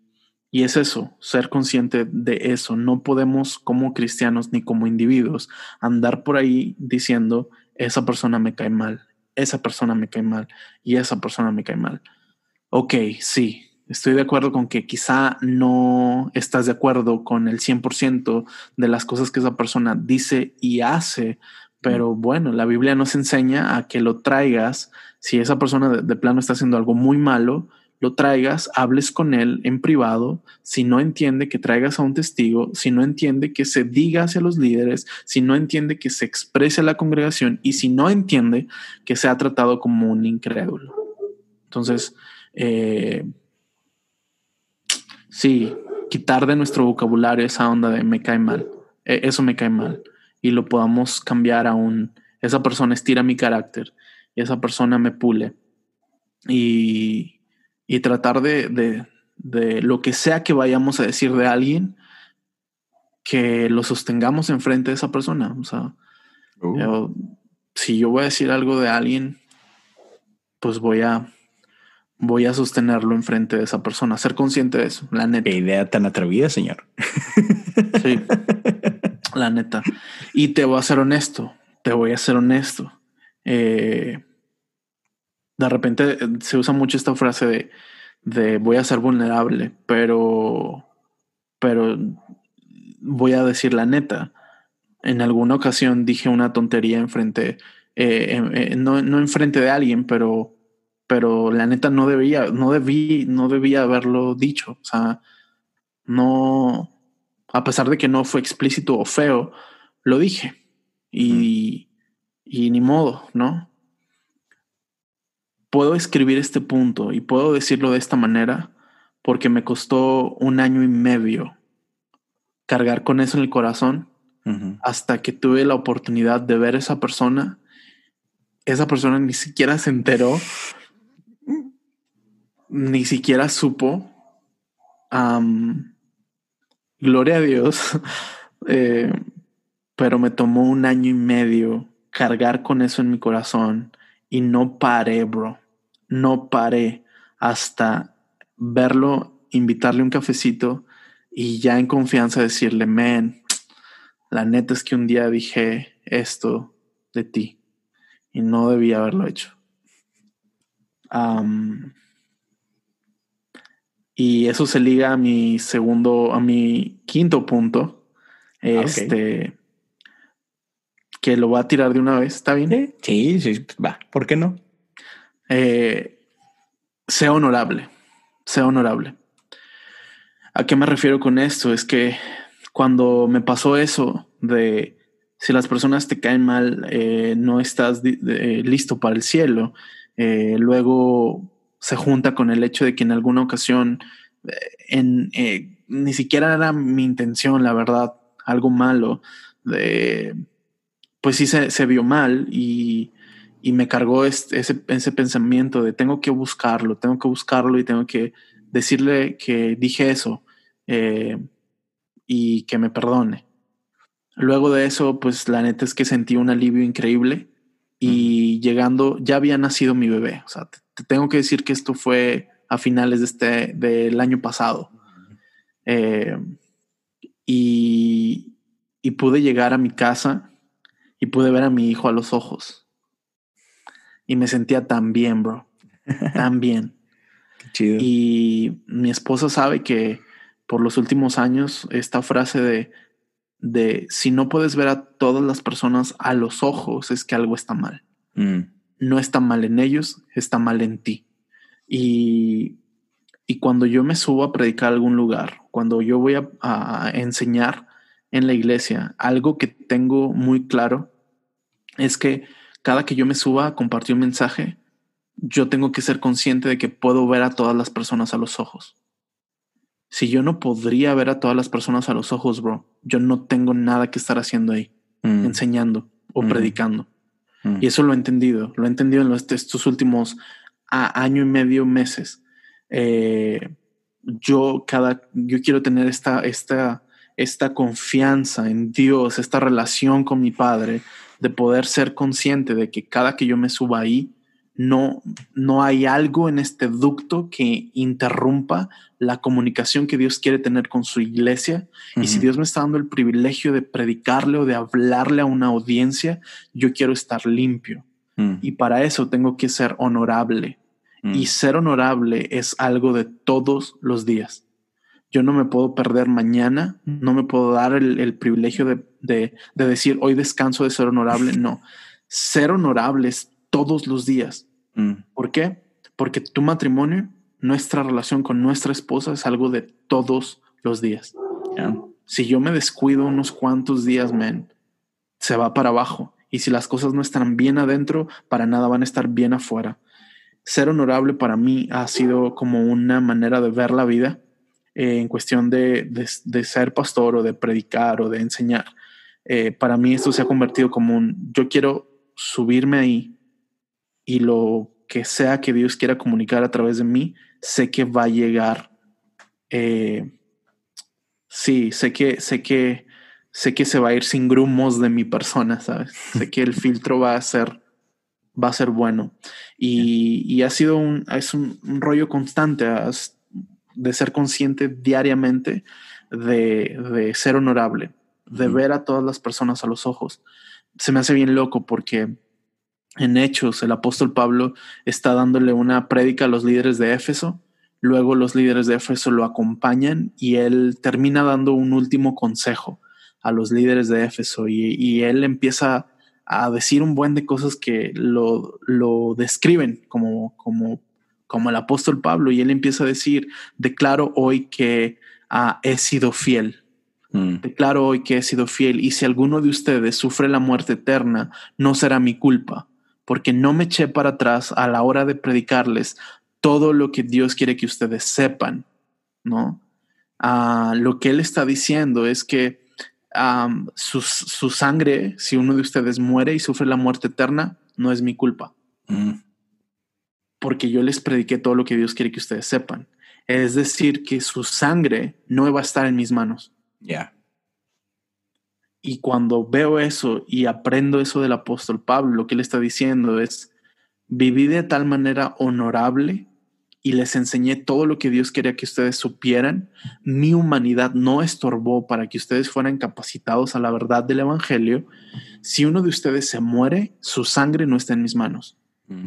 y es eso, ser consciente de eso. No podemos como cristianos ni como individuos andar por ahí diciendo, esa persona me cae mal, esa persona me cae mal y esa persona me cae mal. Ok, sí, estoy de acuerdo con que quizá no estás de acuerdo con el 100% de las cosas que esa persona dice y hace, pero bueno, la Biblia nos enseña a que lo traigas, si esa persona de, plano está haciendo algo muy malo, lo traigas, hables con él en privado, si no entiende que traigas a un testigo, si no entiende que se diga hacia los líderes, si no entiende que se exprese a la congregación y si no entiende que sea tratado como un incrédulo. Entonces, eh, sí, quitar de nuestro vocabulario esa onda de me cae mal, e, eso me cae mal y lo podamos cambiar a un, esa persona estira mi carácter y esa persona me pule. Y, y tratar de, de, de, lo que sea que vayamos a decir de alguien, que lo sostengamos enfrente de esa persona. O sea, uh. si yo voy a decir algo de alguien, pues voy a voy a sostenerlo enfrente de esa persona, ser consciente de eso, la neta. Qué idea tan atrevida, señor. Sí. (laughs) la neta. Y te voy a ser honesto, te voy a ser honesto. Eh, de repente eh, se usa mucho esta frase de, de voy a ser vulnerable, pero, pero voy a decir la neta. En alguna ocasión dije una tontería enfrente, eh, no, no enfrente de alguien, pero, pero la neta no debía, no debí, no debía haberlo dicho. O sea, no, a pesar de que no fue explícito o feo, lo dije. Y, y ni modo, ¿no? Puedo escribir este punto y puedo decirlo de esta manera porque me costó un año y medio cargar con eso en el corazón hasta que tuve la oportunidad de ver a esa persona. Esa persona ni siquiera se enteró, ni siquiera supo gloria a Dios, (laughs) eh, pero me tomó un año y medio cargar con eso en mi corazón y no paré, bro. No paré hasta verlo, invitarle un cafecito y ya en confianza decirle, man, (tsk) la neta es que un día dije esto de ti y no debía haberlo hecho. Y eso se liga a mi segundo, a mi quinto punto. Ah, este. Que lo voy a tirar de una vez, ¿está bien? Sí, sí, va. ¿Por qué no? Eh, sea honorable. Sea honorable. ¿A qué me refiero con esto? Es que cuando me pasó eso de si las personas te caen mal, eh, no estás listo para el cielo. Eh, luego se junta con el hecho de que en alguna ocasión eh, en, eh, ni siquiera era mi intención, la verdad, algo malo, pues sí se, vio mal y, me cargó ese, ese, pensamiento de tengo que buscarlo, tengo que buscarlo y tengo que decirle que dije eso eh, y que me perdone. Luego de eso, pues la neta es que sentí un alivio increíble y llegando, ya había nacido mi bebé. O sea, te, tengo que decir que esto fue a finales de este, del año pasado. Eh, y, y pude llegar a mi casa y pude ver a mi hijo a los ojos. Y me sentía tan bien, bro. (laughs) Tan bien. Qué chido. Y mi esposa sabe que por los últimos años esta frase de de si no puedes ver a todas las personas a los ojos, es que algo está mal. Mm. No está mal en ellos, está mal en ti. Y Y cuando yo me subo a predicar a algún lugar, cuando yo voy a, a enseñar en la iglesia, algo que tengo muy claro es que cada que yo me suba a compartir un mensaje, yo tengo que ser consciente de que puedo ver a todas las personas a los ojos. Si yo no podría ver a todas las personas a los ojos, bro, yo no tengo nada que estar haciendo ahí, Mm. enseñando o Mm. predicando. Mm. Y eso lo he entendido, lo he entendido en los, estos últimos a- año y medio, meses. Eh, yo cada, yo quiero tener esta, esta, esta confianza en Dios, esta relación con mi Padre, de poder ser consciente de que cada que yo me suba ahí, no, no hay algo en este ducto que interrumpa la comunicación que Dios quiere tener con su iglesia. Y si. Dios me está dando el privilegio de predicarle o de hablarle a una audiencia, yo quiero estar limpio. Mm. Y para eso tengo que ser honorable. Mm. Y ser honorable es algo de todos los días. Yo no me puedo perder mañana, no me puedo dar el, el privilegio de, de- de decir hoy descanso de ser honorable. No, ser honorable es todos los días. Mm. ¿Por qué? Porque tu matrimonio, nuestra relación con nuestra esposa es algo de todos los días. Si yo me descuido unos cuantos días, man, se va para abajo. Y si las cosas no están bien adentro, para nada van a estar bien afuera. Ser honorable para mí ha sido como una manera de ver la vida eh, en cuestión de, de- de ser pastor o de predicar o de enseñar. Eh, para mí esto se ha convertido como un, yo quiero subirme ahí y lo que sea que Dios quiera comunicar a través de mí, sé que va a llegar. eh, sí, sé que, sé que, sé que se va a ir sin grumos de mi persona, ¿sabes? (laughs) sé que el filtro va a ser, va a ser bueno. Y, y ha sido un, es un, un rollo constante has- de ser consciente diariamente de, de ser honorable, de ver a todas las personas a los ojos. Se me hace bien loco porque en Hechos el apóstol Pablo está dándole una prédica a los líderes de Éfeso. Luego los líderes de Éfeso lo acompañan y él termina dando un último consejo a los líderes de Éfeso y, y él empieza a decir un buen de cosas que lo, lo describen como, como, como el apóstol Pablo y él empieza a decir, declaro hoy que ah, he sido fiel. Mm. Declaro hoy que he sido fiel y si alguno de ustedes sufre la muerte eterna, no será mi culpa, porque no me eché para atrás a la hora de predicarles todo lo que Dios quiere que ustedes sepan, ¿no? Ah, lo que él está diciendo es que su, su sangre, si uno de ustedes muere y sufre la muerte eterna, no es mi culpa, Mm. porque yo les prediqué todo lo que Dios quiere que ustedes sepan. Es decir, que su sangre no va a estar en mis manos. Ya. Y cuando veo eso y aprendo eso del apóstol Pablo, lo que él está diciendo es, viví de tal manera honorable y les enseñé todo lo que Dios quería que ustedes supieran. Mi humanidad no estorbó para que ustedes fueran capacitados a la verdad del Evangelio. Si uno de ustedes se muere, su sangre no está en mis manos. Mm.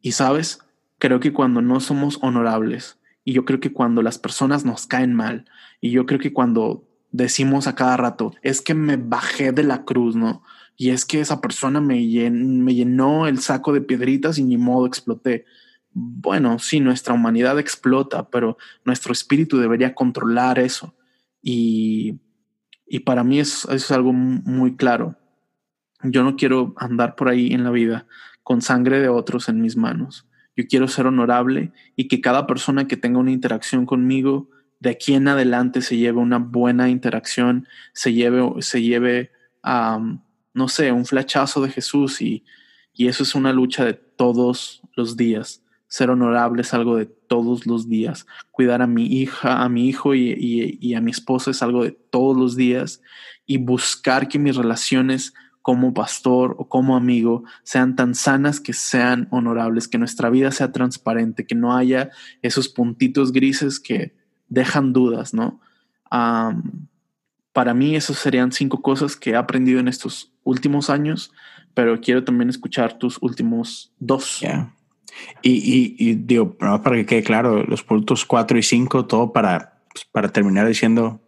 Y sabes, creo que cuando no somos honorables, y yo creo que cuando las personas nos caen mal, y yo creo que cuando decimos a cada rato, es que me bajé de la cruz, ¿no? Y es que esa persona me, llen- me llenó el saco de piedritas y ni modo exploté. Bueno, sí, nuestra humanidad explota, pero nuestro espíritu debería controlar eso. Y, para mí es, eso es algo mu- muy claro. Yo no quiero andar por ahí en la vida con sangre de otros en mis manos. Yo quiero ser honorable y que cada persona que tenga una interacción conmigo de aquí en adelante se lleve una buena interacción, se lleve, se lleve, no sé, un flechazo de Jesús y, y eso es una lucha de todos los días. Ser honorable es algo de todos los días. Cuidar a mi hija, a mi hijo y, y, y a mi esposa es algo de todos los días. Y buscar que mis relaciones como pastor o como amigo sean tan sanas que sean honorables, que nuestra vida sea transparente, que no haya esos puntitos grises que dejan dudas, ¿no? Um, para mí, esas serían cinco cosas que he aprendido en estos últimos años, pero quiero también escuchar tus últimos dos. Y, y, y digo, para que quede claro, los puntos 4 y 5, todo para, pues, para terminar diciendo,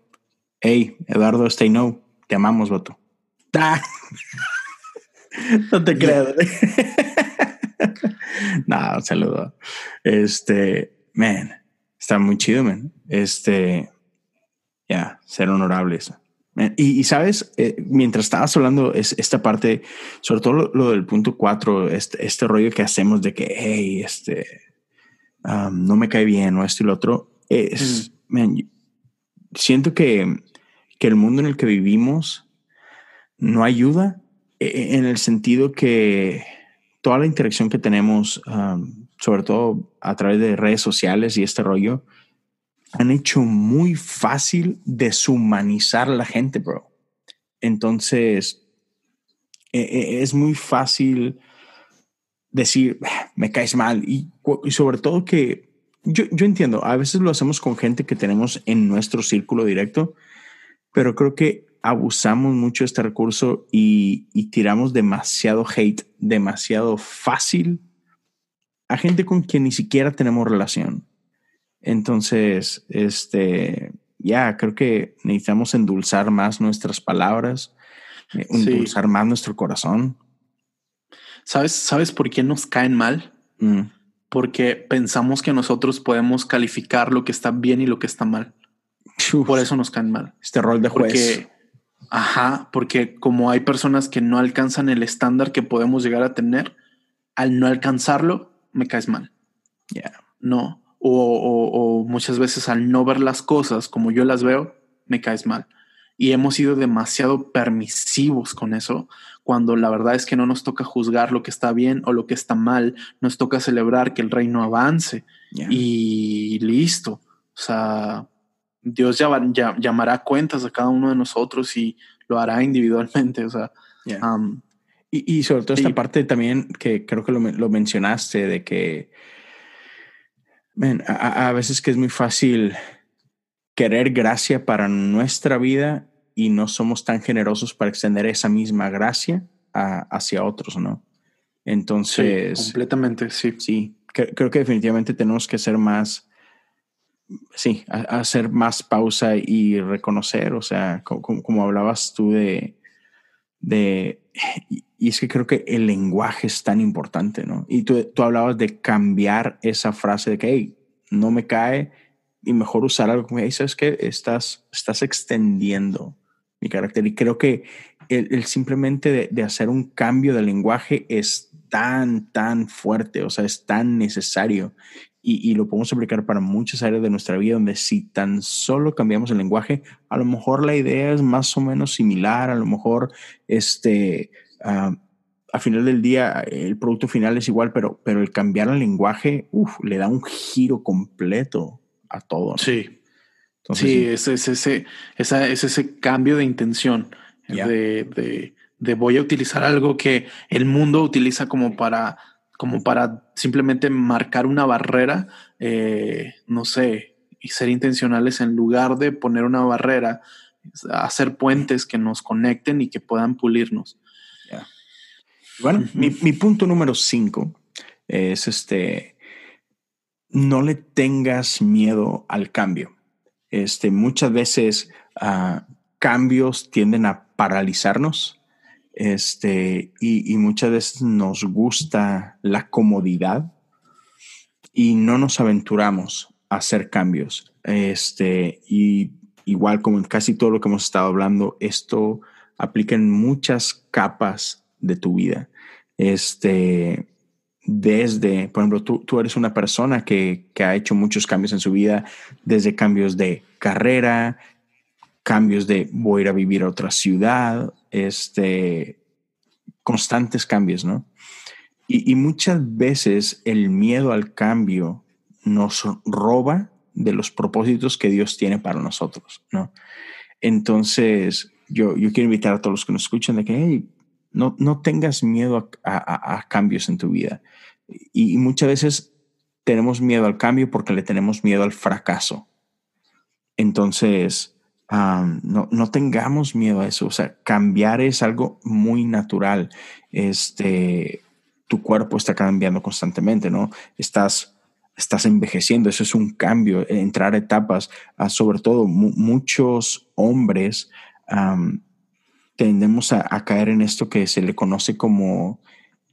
hey, Eduardo Stay No, te amamos, vato. Ah. (laughs) no te creas. (laughs) no, un saludo. Este, man, Está muy chido, man. Este, ya, ser honorables. Y, sabes, eh, mientras estabas hablando es esta parte, sobre todo lo, del punto cuatro, este, este, rollo que hacemos de que, hey, este, um, no me cae bien o esto y lo otro, es, siento que, que, el mundo en el que vivimos no ayuda e, e, en el sentido que toda la interacción que tenemos, um, sobre todo a través de redes sociales y este rollo, han hecho muy fácil deshumanizar a la gente, bro. Entonces, e, e, es muy fácil decir, ah, me caes mal. Y, sobre todo que yo, yo, entiendo, a veces lo hacemos con gente que tenemos en nuestro círculo directo, pero creo que abusamos mucho de este recurso y, y tiramos demasiado hate, demasiado fácil a gente con quien ni siquiera tenemos relación. Entonces, este, ya creo que necesitamos endulzar más nuestras palabras, eh, endulzar más nuestro corazón. ¿Sabes, ¿Sabes por qué nos caen mal? Mm. Porque pensamos que nosotros podemos calificar lo que está bien y lo que está mal. Por eso nos caen mal. Este rol de juez. Porque, ajá, porque como hay personas que no alcanzan el estándar que podemos llegar a tener, al no alcanzarlo, me caes mal. Ya. No o, muchas veces al no ver las cosas como yo las veo, me caes mal. Y hemos sido demasiado permisivos con eso, cuando la verdad es que no nos toca juzgar lo que está bien o lo que está mal, nos toca celebrar que el reino avance y listo. O sea, Dios ya, llamará cuentas a cada uno de nosotros y lo hará individualmente. O sea, um, y, sobre todo esta parte también que creo que lo, lo mencionaste de que a, veces que es muy fácil querer gracia para nuestra vida y no somos tan generosos para extender esa misma gracia hacia otros, ¿no? Entonces... completamente, sí. Sí, creo que definitivamente tenemos que ser más, sí, hacer más pausa y reconocer, o sea, como, hablabas tú de, de, y es que creo que el lenguaje es tan importante, ¿no? Y tú, tú hablabas de cambiar esa frase de que, no me cae y mejor usar algo como, hey, ¿sabes que Estás, estás extendiendo mi carácter. Y creo que el, simplemente de, hacer un cambio de lenguaje es tan, tan fuerte, o sea, es tan necesario. Y, y, lo podemos aplicar para muchas áreas de nuestra vida, donde si tan solo cambiamos el lenguaje, a lo mejor la idea es más o menos similar, a lo mejor este, uh, a final del día el producto final es igual, pero, pero el cambiar el lenguaje, le da un giro completo a todo. Sí. sí, Es, ese, es ese cambio de intención, de, voy a utilizar algo que el mundo utiliza como para, como para simplemente marcar una barrera, eh, no sé, y ser intencionales en lugar de poner una barrera, hacer puentes que nos conecten y que puedan pulirnos. Bueno, mi, punto número cinco es este, no le tengas miedo al cambio. Este, muchas veces ah, cambios tienden a paralizarnos este, y, muchas veces nos gusta la comodidad y no nos aventuramos a hacer cambios. Este, y igual como en casi todo lo que hemos estado hablando, esto aplica en muchas capas de tu vida. Este, desde, por ejemplo, tú, tú eres una persona que, que, ha hecho muchos cambios en su vida, desde cambios de carrera, cambios de voy a ir a vivir a otra ciudad, este, constantes cambios, ¿no? Y, muchas veces el miedo al cambio nos roba de los propósitos que Dios tiene para nosotros, ¿no? Entonces, yo, yo quiero invitar a todos los que nos escuchan de que, hey, no, no tengas miedo a, cambios en tu vida. Y, muchas veces tenemos miedo al cambio porque le tenemos miedo al fracaso. Entonces, no, no, tengamos miedo a eso. O sea, cambiar es algo muy natural. Este, tu cuerpo está cambiando constantemente, ¿no? Estás, estás envejeciendo. Eso es un cambio, entrar a etapas. Ah, sobre todo, muchos hombres tendemos a, caer en esto que se le conoce como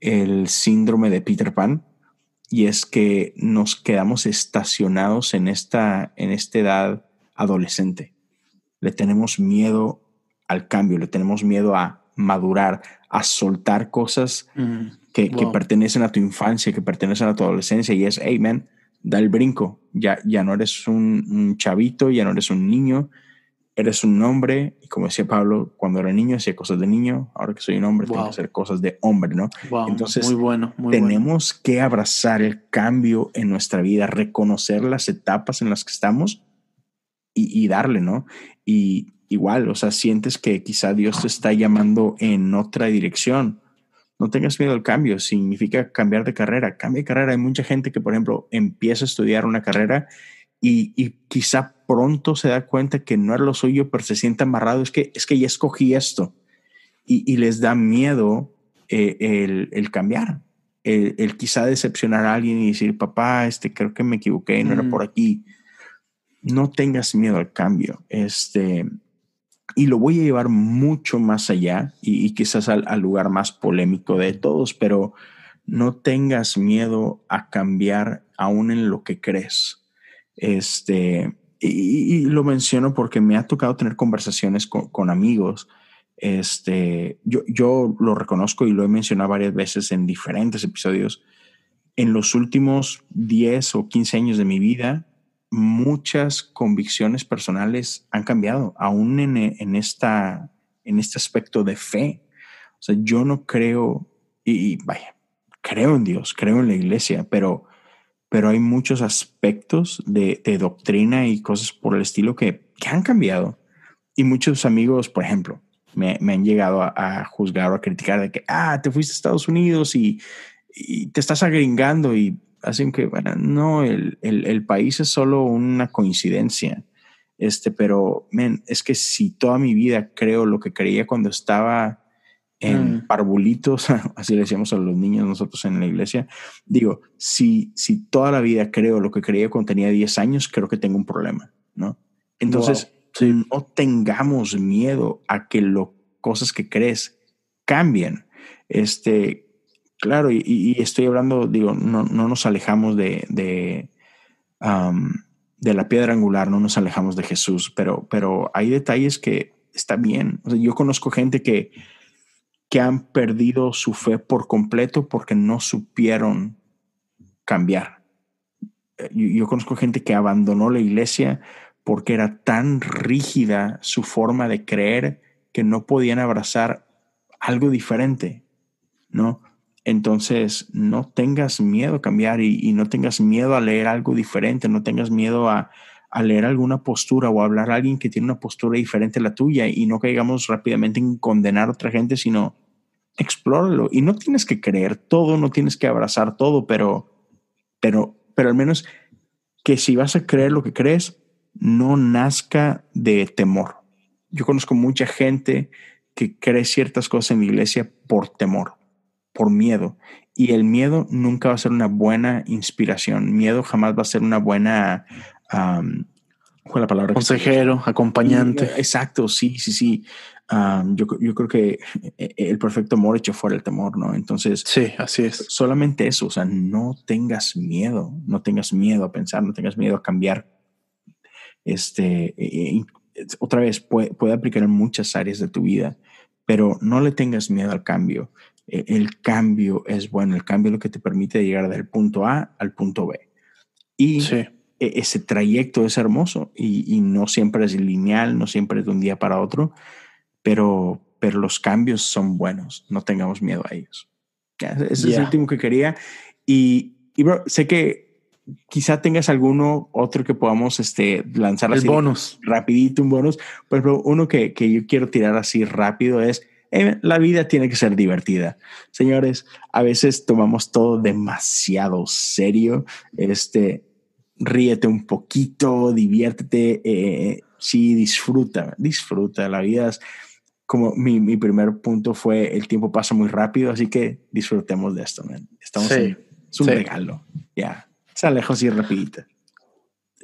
el síndrome de Peter Pan, y es que nos quedamos estacionados en esta, en esta edad adolescente. Le tenemos miedo al cambio, le tenemos miedo a madurar, a soltar cosas mm, que, pertenecen a tu infancia, que pertenecen a tu adolescencia y es, hey man, da el brinco, ya, ya no eres un, un chavito, ya no eres un niño, eres un hombre, y como decía Pablo, cuando era niño hacía cosas de niño, ahora que soy un hombre tengo que hacer cosas de hombre, ¿no? Entonces, muy bueno, tenemos que abrazar el cambio en nuestra vida, reconocer las etapas en las que estamos y, darle, ¿no? Y igual, o sea, sientes que quizá Dios te está llamando en otra dirección. No tengas miedo al cambio, significa cambiar de carrera. Cambia de carrera. Hay mucha gente que, por ejemplo, empieza a estudiar una carrera y, y, quizá pronto se da cuenta que no es lo suyo, pero se siente amarrado. Es que, es que ya escogí esto y, y les da miedo eh, el, el, cambiar, el, el, quizá decepcionar a alguien y decir, papá, este, creo que me equivoqué, no era por aquí. No tengas miedo al cambio. Este, y lo voy a llevar mucho más allá y, quizás al, lugar más polémico de todos, pero no tengas miedo a cambiar aún en lo que crees este, y, lo menciono porque me ha tocado tener conversaciones con, amigos. Este, yo, yo lo reconozco y lo he mencionado varias veces en diferentes episodios. En los últimos 10 o 15 años de mi vida, muchas convicciones personales han cambiado, aún en, esta, en este aspecto de fe. O sea, yo no creo, y, y vaya, creo en Dios, creo en la iglesia, pero pero hay muchos aspectos de, doctrina y cosas por el estilo que, han cambiado. Y muchos amigos, por ejemplo, me, han llegado a, juzgar o a criticar de que, ah, te fuiste a Estados Unidos y, te estás agringando y hacen que, bueno, no, el, el, país es solo una coincidencia. Este, pero, men, es que si toda mi vida creo lo que creía cuando estaba en mm. parvulitos, (laughs) así le decíamos a los niños nosotros en la iglesia. Digo, si, si toda la vida creo lo que creía cuando tenía 10 años, creo que tengo un problema, ¿no? Entonces, no tengamos miedo a que las cosas que crees cambien. Este, claro, y, estoy hablando, digo, no, no nos alejamos de, de, la piedra angular, no nos alejamos de Jesús, pero, pero hay detalles que está bien. yo conozco gente que que han perdido su fe por completo porque no supieron cambiar. Eh, yo, conozco gente que abandonó la iglesia porque era tan rígida su forma de creer que no podían abrazar algo diferente, ¿no? Entonces, no tengas miedo a cambiar y, no tengas miedo a leer algo diferente, no tengas miedo a, a, leer alguna postura o a hablar a alguien que tiene una postura diferente a la tuya y no caigamos rápidamente en condenar a otra gente, sino explóralo y no tienes que creer todo, no tienes que abrazar todo, pero, pero, pero al menos que si vas a creer lo que crees, no nazca de temor. Yo conozco mucha gente que cree ciertas cosas en la iglesia por temor, por miedo. Y el miedo nunca va a ser una buena inspiración. Miedo jamás va a ser una buena... Um, ¿Cuál la palabra? Consejero, acompañante. Exacto, sí, sí, sí yo, yo, creo que eh, el perfecto amor echó fuera el temor, ¿no? Entonces, sí, así es. Solamente eso, o sea, no tengas miedo, no tengas miedo a pensar, no tengas miedo a cambiar. Este, eh, eh, otra vez, puede, puede aplicar en muchas áreas de tu vida, pero no le tengas miedo al cambio. El cambio es bueno, el cambio es lo que te permite llegar del punto A al punto B. Y e, ese trayecto es hermoso y, y, no siempre es lineal, no siempre es de un día para otro, pero, pero los cambios son buenos, no tengamos miedo a ellos. ese es el último que quería. Y, y bro, sé que quizá tengas alguno otro que podamos este, lanzar el bonus. Rapidito, un bonus. Pero uno que, que yo quiero tirar así rápido es, la vida tiene que ser divertida. Señores, a veces tomamos todo demasiado serio. Este, ríete un poquito, diviértete, eh, sí, disfruta, disfruta. La vida es como mi, mi, primer punto fue el tiempo pasa muy rápido, así que disfrutemos de esto, man. Estamos en, es un regalo. Ya, se alejó así rapidito.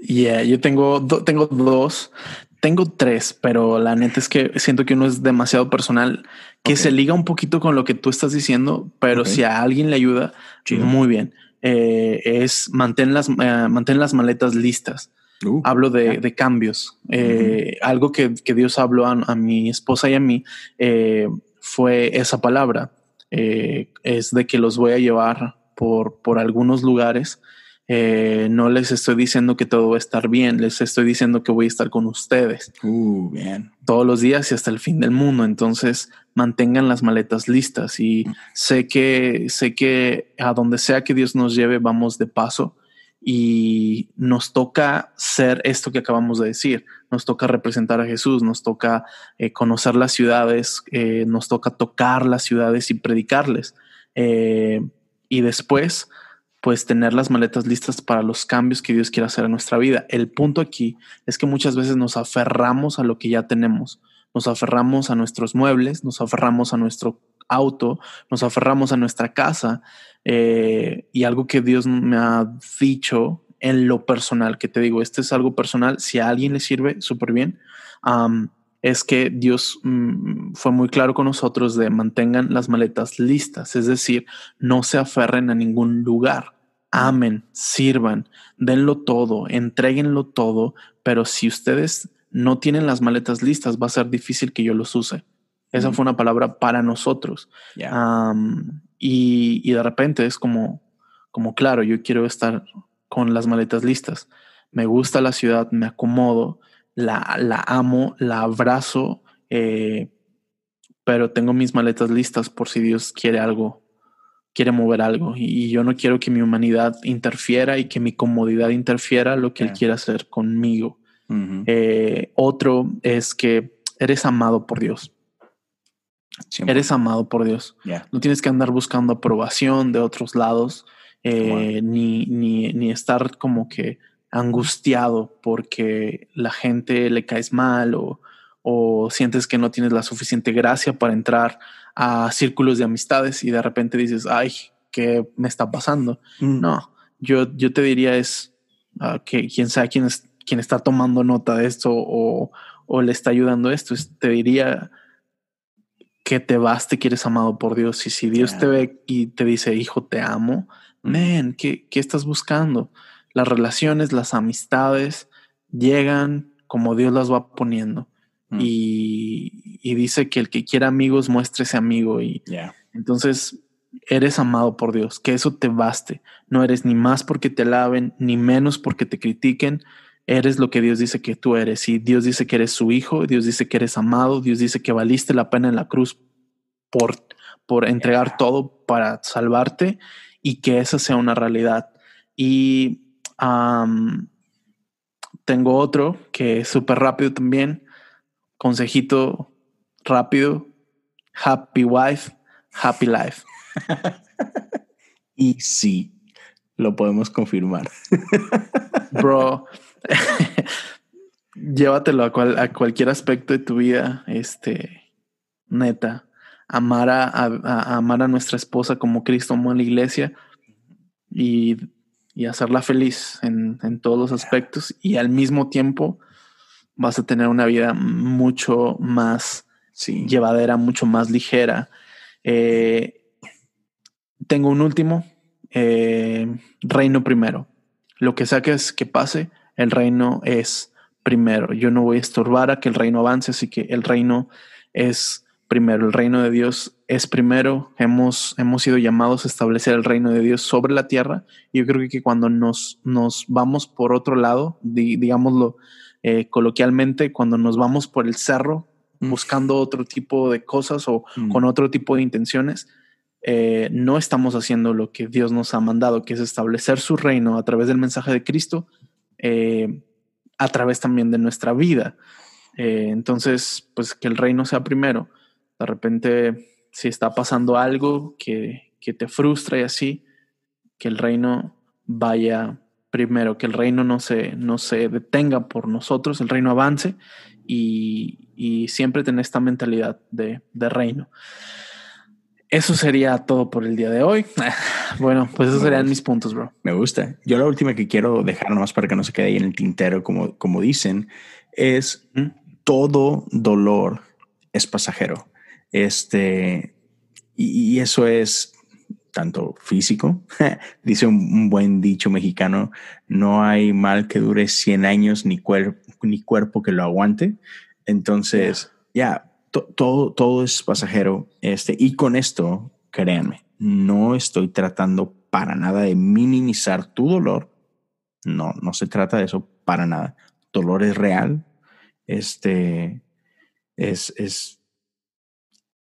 Yeah, yo tengo, tengo dos, tengo tres, pero la neta es que siento que uno es demasiado personal, que se liga un poquito con lo que tú estás diciendo, pero si a alguien le ayuda, muy bien. eh, es mantén las, eh, mantén las maletas listas. Uh, Hablo de, cambios. Eh, algo que, Dios habló a, mi esposa y a mí fue esa palabra. es de que los voy a llevar por, por algunos lugares eh, no les estoy diciendo que todo va a estar bien, les estoy diciendo que voy a estar con ustedes. Uh, bien. Todos los días y hasta el fin del mundo. Entonces, mantengan las maletas listas y mm. sé que sé que a donde sea que Dios nos lleve vamos de paso y nos toca ser esto que acabamos de decir. Nos toca representar a Jesús, nos toca eh, conocer las ciudades, eh, nos toca tocar las ciudades y predicarles. y después pues tener las maletas listas para los cambios que Dios quiere hacer en nuestra vida. El punto aquí es que muchas veces nos aferramos a lo que ya tenemos, nos aferramos a nuestros muebles, nos aferramos a nuestro auto, nos aferramos a nuestra casa eh, y algo que Dios me ha dicho en lo personal, que te digo, este es algo personal, si a alguien le sirve, súper bien, es que Dios mm, fue muy claro con nosotros de mantengan las maletas listas, es decir, no se aferren a ningún lugar. Amen, sirvan, denlo todo, entreguenlo todo, pero si ustedes no tienen las maletas listas, va a ser difícil que yo los use. Esa fue una palabra para nosotros. y, y, de repente es como, como, claro, yo quiero estar con las maletas listas. Me gusta la ciudad, me acomodo, la, amo, la abrazo, eh, pero tengo mis maletas listas por si Dios quiere algo, quiere mover algo. Y, yo no quiero que mi humanidad interfiera y que mi comodidad interfiera lo que Él quiere hacer conmigo. Eh, otro es que eres amado por Dios. Eres amado por Dios. No tienes que andar buscando aprobación de otros lados, eh, ni, ni, ni, estar como que angustiado porque la gente le caes mal o, sientes que no tienes la suficiente gracia para entrar a círculos de amistades y de repente dices, ay, ¿qué me está pasando? Mm. No, yo, yo te diría es ah, que quien sea quien, es, quien está tomando nota de esto o, le está ayudando esto, te diría que te vas, te quieres amado por Dios. Y si Dios te ve y te dice, hijo, te amo, mm. men, ¿qué, ¿qué estás buscando? Las relaciones, las amistades llegan como Dios las va poniendo. Mm. Y, dice que el que quiera amigos muestre ese amigo. Y entonces eres amado por Dios, que eso te baste. No eres ni más porque te laven, ni menos porque te critiquen. Eres lo que Dios dice que tú eres. Y Dios dice que eres su hijo, Dios dice que eres amado, Dios dice que valiste la pena en la cruz por, por entregar todo para salvarte y que esa sea una realidad. Y tengo otro que es súper rápido también. Consejito rápido. Happy wife, happy life. (laughs) y sí, lo podemos confirmar. (laughs) Bro, (laughs) llévatelo a, a, cualquier aspecto de tu vida. Este, neta, amar a, a, amar a nuestra esposa como Cristo amó a la iglesia y y hacerla feliz en, en, todos los aspectos y al mismo tiempo vas a tener una vida mucho más llevadera, mucho más ligera. Eh, tengo un último, eh, reino primero. Lo que saques que pase, el reino es primero. Yo no voy a estorbar a que el reino avance, así que el reino es primero, el reino de Dios es primero, hemos, hemos sido llamados a establecer el reino de Dios sobre la tierra. Y yo creo que cuando nos, nos vamos por otro lado, digámoslo eh, coloquialmente, cuando nos vamos por el cerro mm. buscando otro tipo de cosas o mm. con otro tipo de intenciones, eh, no estamos haciendo lo que Dios nos ha mandado, que es establecer su reino a través del mensaje de Cristo, eh, a través también de nuestra vida. entonces, pues que el reino sea primero de repente, si está pasando algo que, te frustra y así, que el reino vaya primero, que el reino no se, no se detenga por nosotros, el reino avance y, siempre tener esta mentalidad de, reino. Eso sería todo por el día de hoy. (laughs) Bueno, pues esos serían mis puntos, bro. Me gusta. Yo la última que quiero dejar nomás para que no se quede ahí en el tintero, como, como dicen, es todo dolor es pasajero. Este, y, eso es tanto físico. (laughs) Dice un, buen dicho mexicano, no hay mal que dure 100 años ni, ni cuerpo que lo aguante. Entonces, ya, todo, todo es pasajero. Este, y con esto, créanme, no estoy tratando para nada de minimizar tu dolor. No, no se trata de eso para nada. Dolor es real. Este es, es,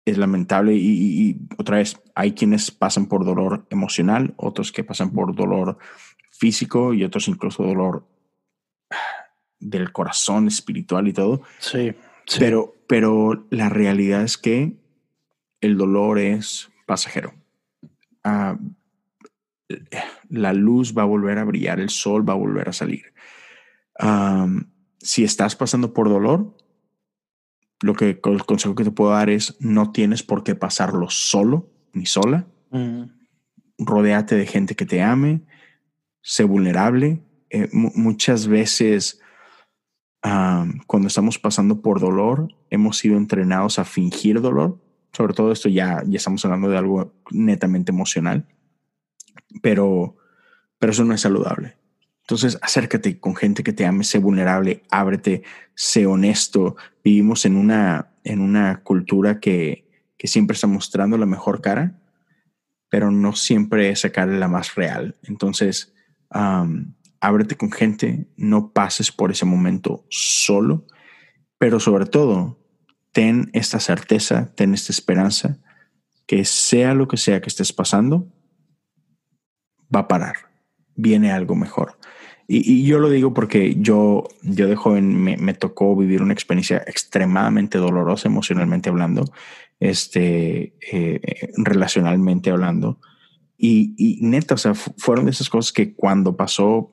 es lamentable. Y, otra vez, hay quienes pasan por dolor emocional, otros que pasan por dolor físico y otros incluso dolor del corazón espiritual y todo. Sí. Pero, pero la realidad es que el dolor es pasajero. Ah, la luz va a volver a brillar, el sol va a volver a salir. si estás pasando por dolor, lo que el consejo que te puedo dar es no tienes por qué pasarlo solo ni sola. Mm. Rodéate de gente que te ame, sé vulnerable. Eh, muchas veces cuando estamos pasando por dolor, hemos sido entrenados a fingir dolor. Sobre todo esto ya, ya estamos hablando de algo netamente emocional, pero, pero eso no es saludable. Entonces, acércate con gente que te ame, sé vulnerable, ábrete, sé honesto. Vivimos en una, en una cultura que, que siempre está mostrando la mejor cara, pero no siempre es sacarle la más real. Entonces, ábrete con gente, no pases por ese momento solo, pero sobre todo, ten esta certeza, ten esta esperanza, que sea lo que sea que estés pasando, va a parar, viene algo mejor. Y, yo lo digo porque yo, yo de joven me, tocó vivir una experiencia extremadamente dolorosa emocionalmente hablando, este, eh, relacionalmente hablando. Y, y, neta, o sea, fueron de esas cosas que cuando pasó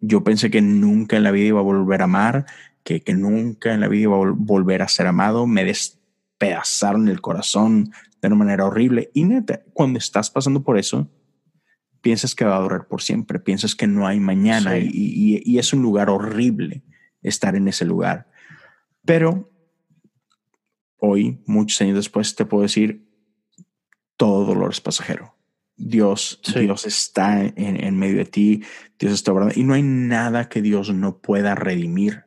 yo pensé que nunca en la vida iba a volver a amar, que, que nunca en la vida iba a volver a ser amado. Me despedazaron el corazón de una manera horrible. Y neta, cuando estás pasando por eso, piensas que va a durar por siempre, piensas que no hay mañana y, y, y, es un lugar horrible estar en ese lugar. Pero hoy, muchos años después, te puedo decir, todo dolor es pasajero. Dios, Dios está en, medio de ti, Dios está obrando y no hay nada que Dios no pueda redimir.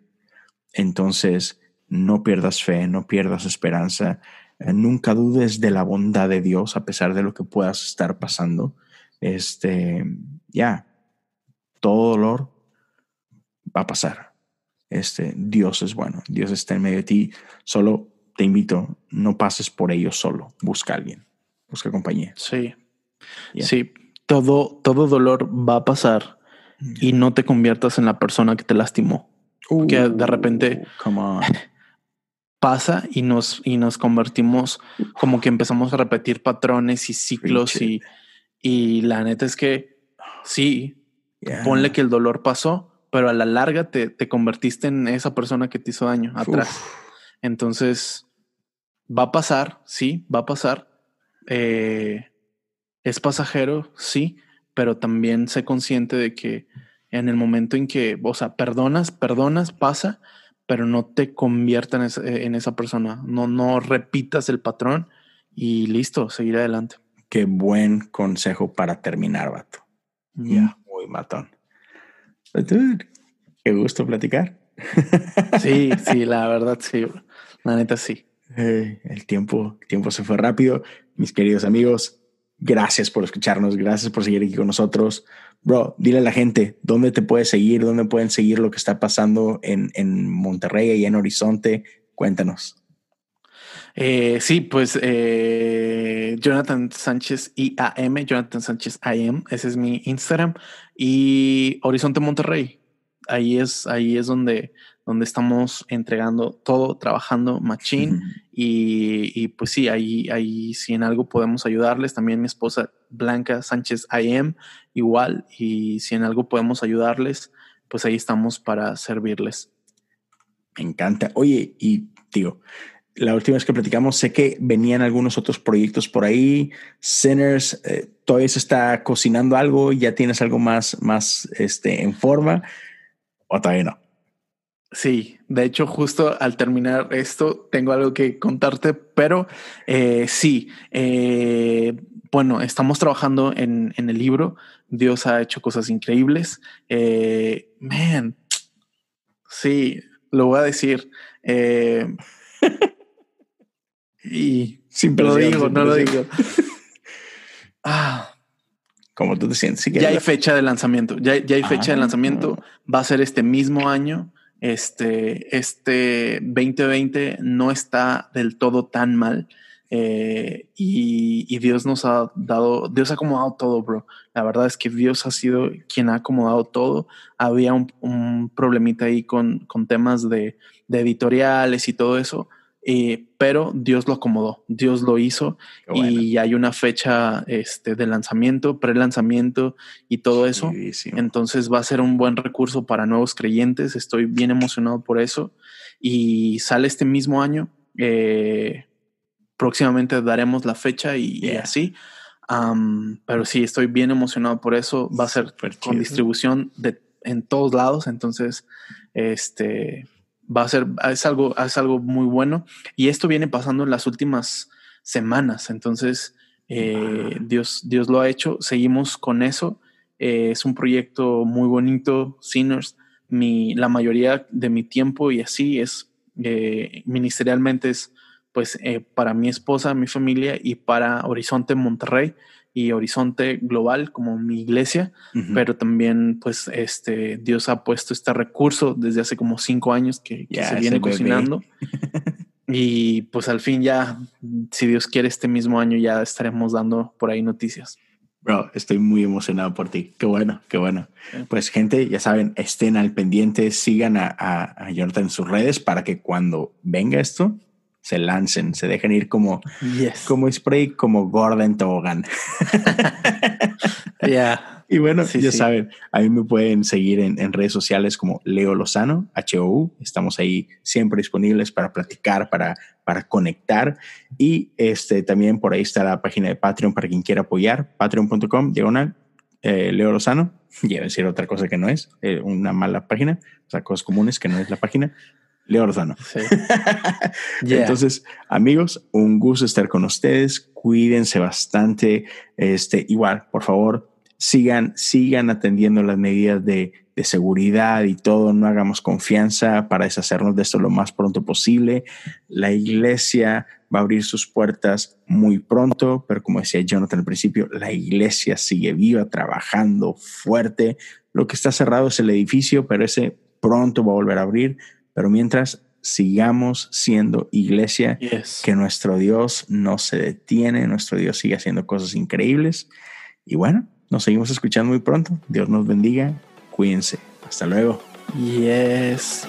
Entonces, no pierdas fe, no pierdas esperanza, eh, nunca dudes de la bondad de Dios a pesar de lo que puedas estar pasando. Este, ya, todo dolor va a pasar. Este, Dios es bueno, Dios está en medio de ti. Solo te invito, no pases por ello solo, busca a alguien, busca compañía. Sí, Sí, todo, todo dolor va a pasar y no te conviertas en la persona que te lastimó. que de repente (laughs) pasa y nos, y nos convertimos como que empezamos a repetir patrones y ciclos y, y la neta es que sí, ponle que el dolor pasó, pero a la larga te, te convertiste en esa persona que te hizo daño atrás. Entonces, va a pasar, sí, va a pasar. Eh, es pasajero, sí, pero también sé consciente de que en el momento en que, o sea, perdonas, perdonas, pasa, pero no te conviertas en, esa persona, no, no repitas el patrón y listo, seguir adelante. Qué buen consejo para terminar, vato. Ya, muy matón. Qué gusto platicar. Sí, sí, la verdad, sí. La neta, sí. el tiempo, el tiempo se fue rápido. Mis queridos amigos, Gracias por escucharnos, gracias por seguir aquí con nosotros. Bro, dile a la gente dónde te puedes seguir, dónde pueden seguir lo que está pasando en, en Monterrey y en Horizonte. Cuéntanos. Eh, sí, pues eh, Jonathan Sánchez IAM, Jonathan Sánchez IAM, ese es mi Instagram. Y Horizonte Monterrey, ahí es, ahí es donde, donde estamos entregando todo, trabajando machine. y, pues sí, ahí, ahí si en algo podemos ayudarles. También mi esposa Blanca Sánchez IM, igual. Y si en algo podemos ayudarles, pues ahí estamos para servirles. Me encanta. Oye, y digo, la última vez que platicamos, sé que venían algunos otros proyectos por ahí. Sinners, eh, todavía se está cocinando algo, ya tienes algo más, más este, en forma, o todavía no. Sí, de hecho, justo al terminar esto, tengo algo que contarte, pero eh, sí, eh, bueno, estamos trabajando en, el libro. Dios ha hecho cosas increíbles. Eh, man, sí, lo voy a decir. Y siempre lo digo, no lo digo. (laughs) ah. Como tú te sientes. ya hay fecha de lanzamiento. Ya, hay fecha de ah. lanzamiento. Va a ser este mismo año este, este 2020 no está del todo tan mal. Eh, y, Dios nos ha dado, Dios ha acomodado todo, bro. La verdad es que Dios ha sido quien ha acomodado todo. Había un, problemita ahí con, con temas de, de, editoriales y todo eso, eh, pero Dios lo acomodó, Dios lo hizo y hay una fecha este, de lanzamiento, pre-lanzamiento y todo eso. Entonces va a ser un buen recurso para nuevos creyentes. Estoy bien emocionado por eso y sale este mismo año. Eh, próximamente daremos la fecha y, así. pero sí, estoy bien emocionado por eso. Va a ser con distribución de, en todos lados. Entonces, este va a ser, es algo, es algo muy bueno. Y esto viene pasando en las últimas semanas. Entonces, eh, Dios, Dios lo ha hecho. Seguimos con eso. Eh, es un proyecto muy bonito, Sinners. Mi, la mayoría de mi tiempo y así es eh, ministerialmente es pues para mi esposa, mi familia y para Horizonte Monterrey y Horizonte Global como mi iglesia, pero también pues este Dios ha puesto este recurso desde hace como cinco años que, se viene cocinando. (laughs) y pues al fin ya, si Dios quiere, este mismo año ya estaremos dando por ahí noticias. Bro, estoy muy emocionado por ti. Qué bueno, qué bueno. Pues gente, ya saben, estén al pendiente, sigan a, a, a Jonathan en sus redes para que cuando venga esto, se lancen, se dejen ir como, como spray, como Gordon Tobogán. (laughs) Ya. Y bueno, ya saben, a mí me pueden seguir en, redes sociales como Leo Lozano, HOU. Estamos ahí siempre disponibles para platicar, para, para conectar. Y este también por ahí está la página de Patreon para quien quiera apoyar, patreon.com, diagonal, eh, Leo Lozano. (laughs) a decir otra cosa que no es, eh, una mala página, o sea, cosas comunes que no es la página. Leo Lozano. (laughs) Entonces, amigos, un gusto estar con ustedes. Cuídense bastante. Este, igual, por favor, sigan, sigan atendiendo las medidas de, de seguridad y todo. No hagamos confianza para deshacernos de esto lo más pronto posible. La iglesia va a abrir sus puertas muy pronto, pero como decía Jonathan al principio, la iglesia sigue viva, trabajando fuerte. Lo que está cerrado es el edificio, pero ese pronto va a volver a abrir. Pero mientras sigamos siendo iglesia, que nuestro Dios no se detiene, nuestro Dios sigue haciendo cosas increíbles. Y bueno, nos seguimos escuchando muy pronto. Dios nos bendiga. Cuídense. Hasta luego. Yes.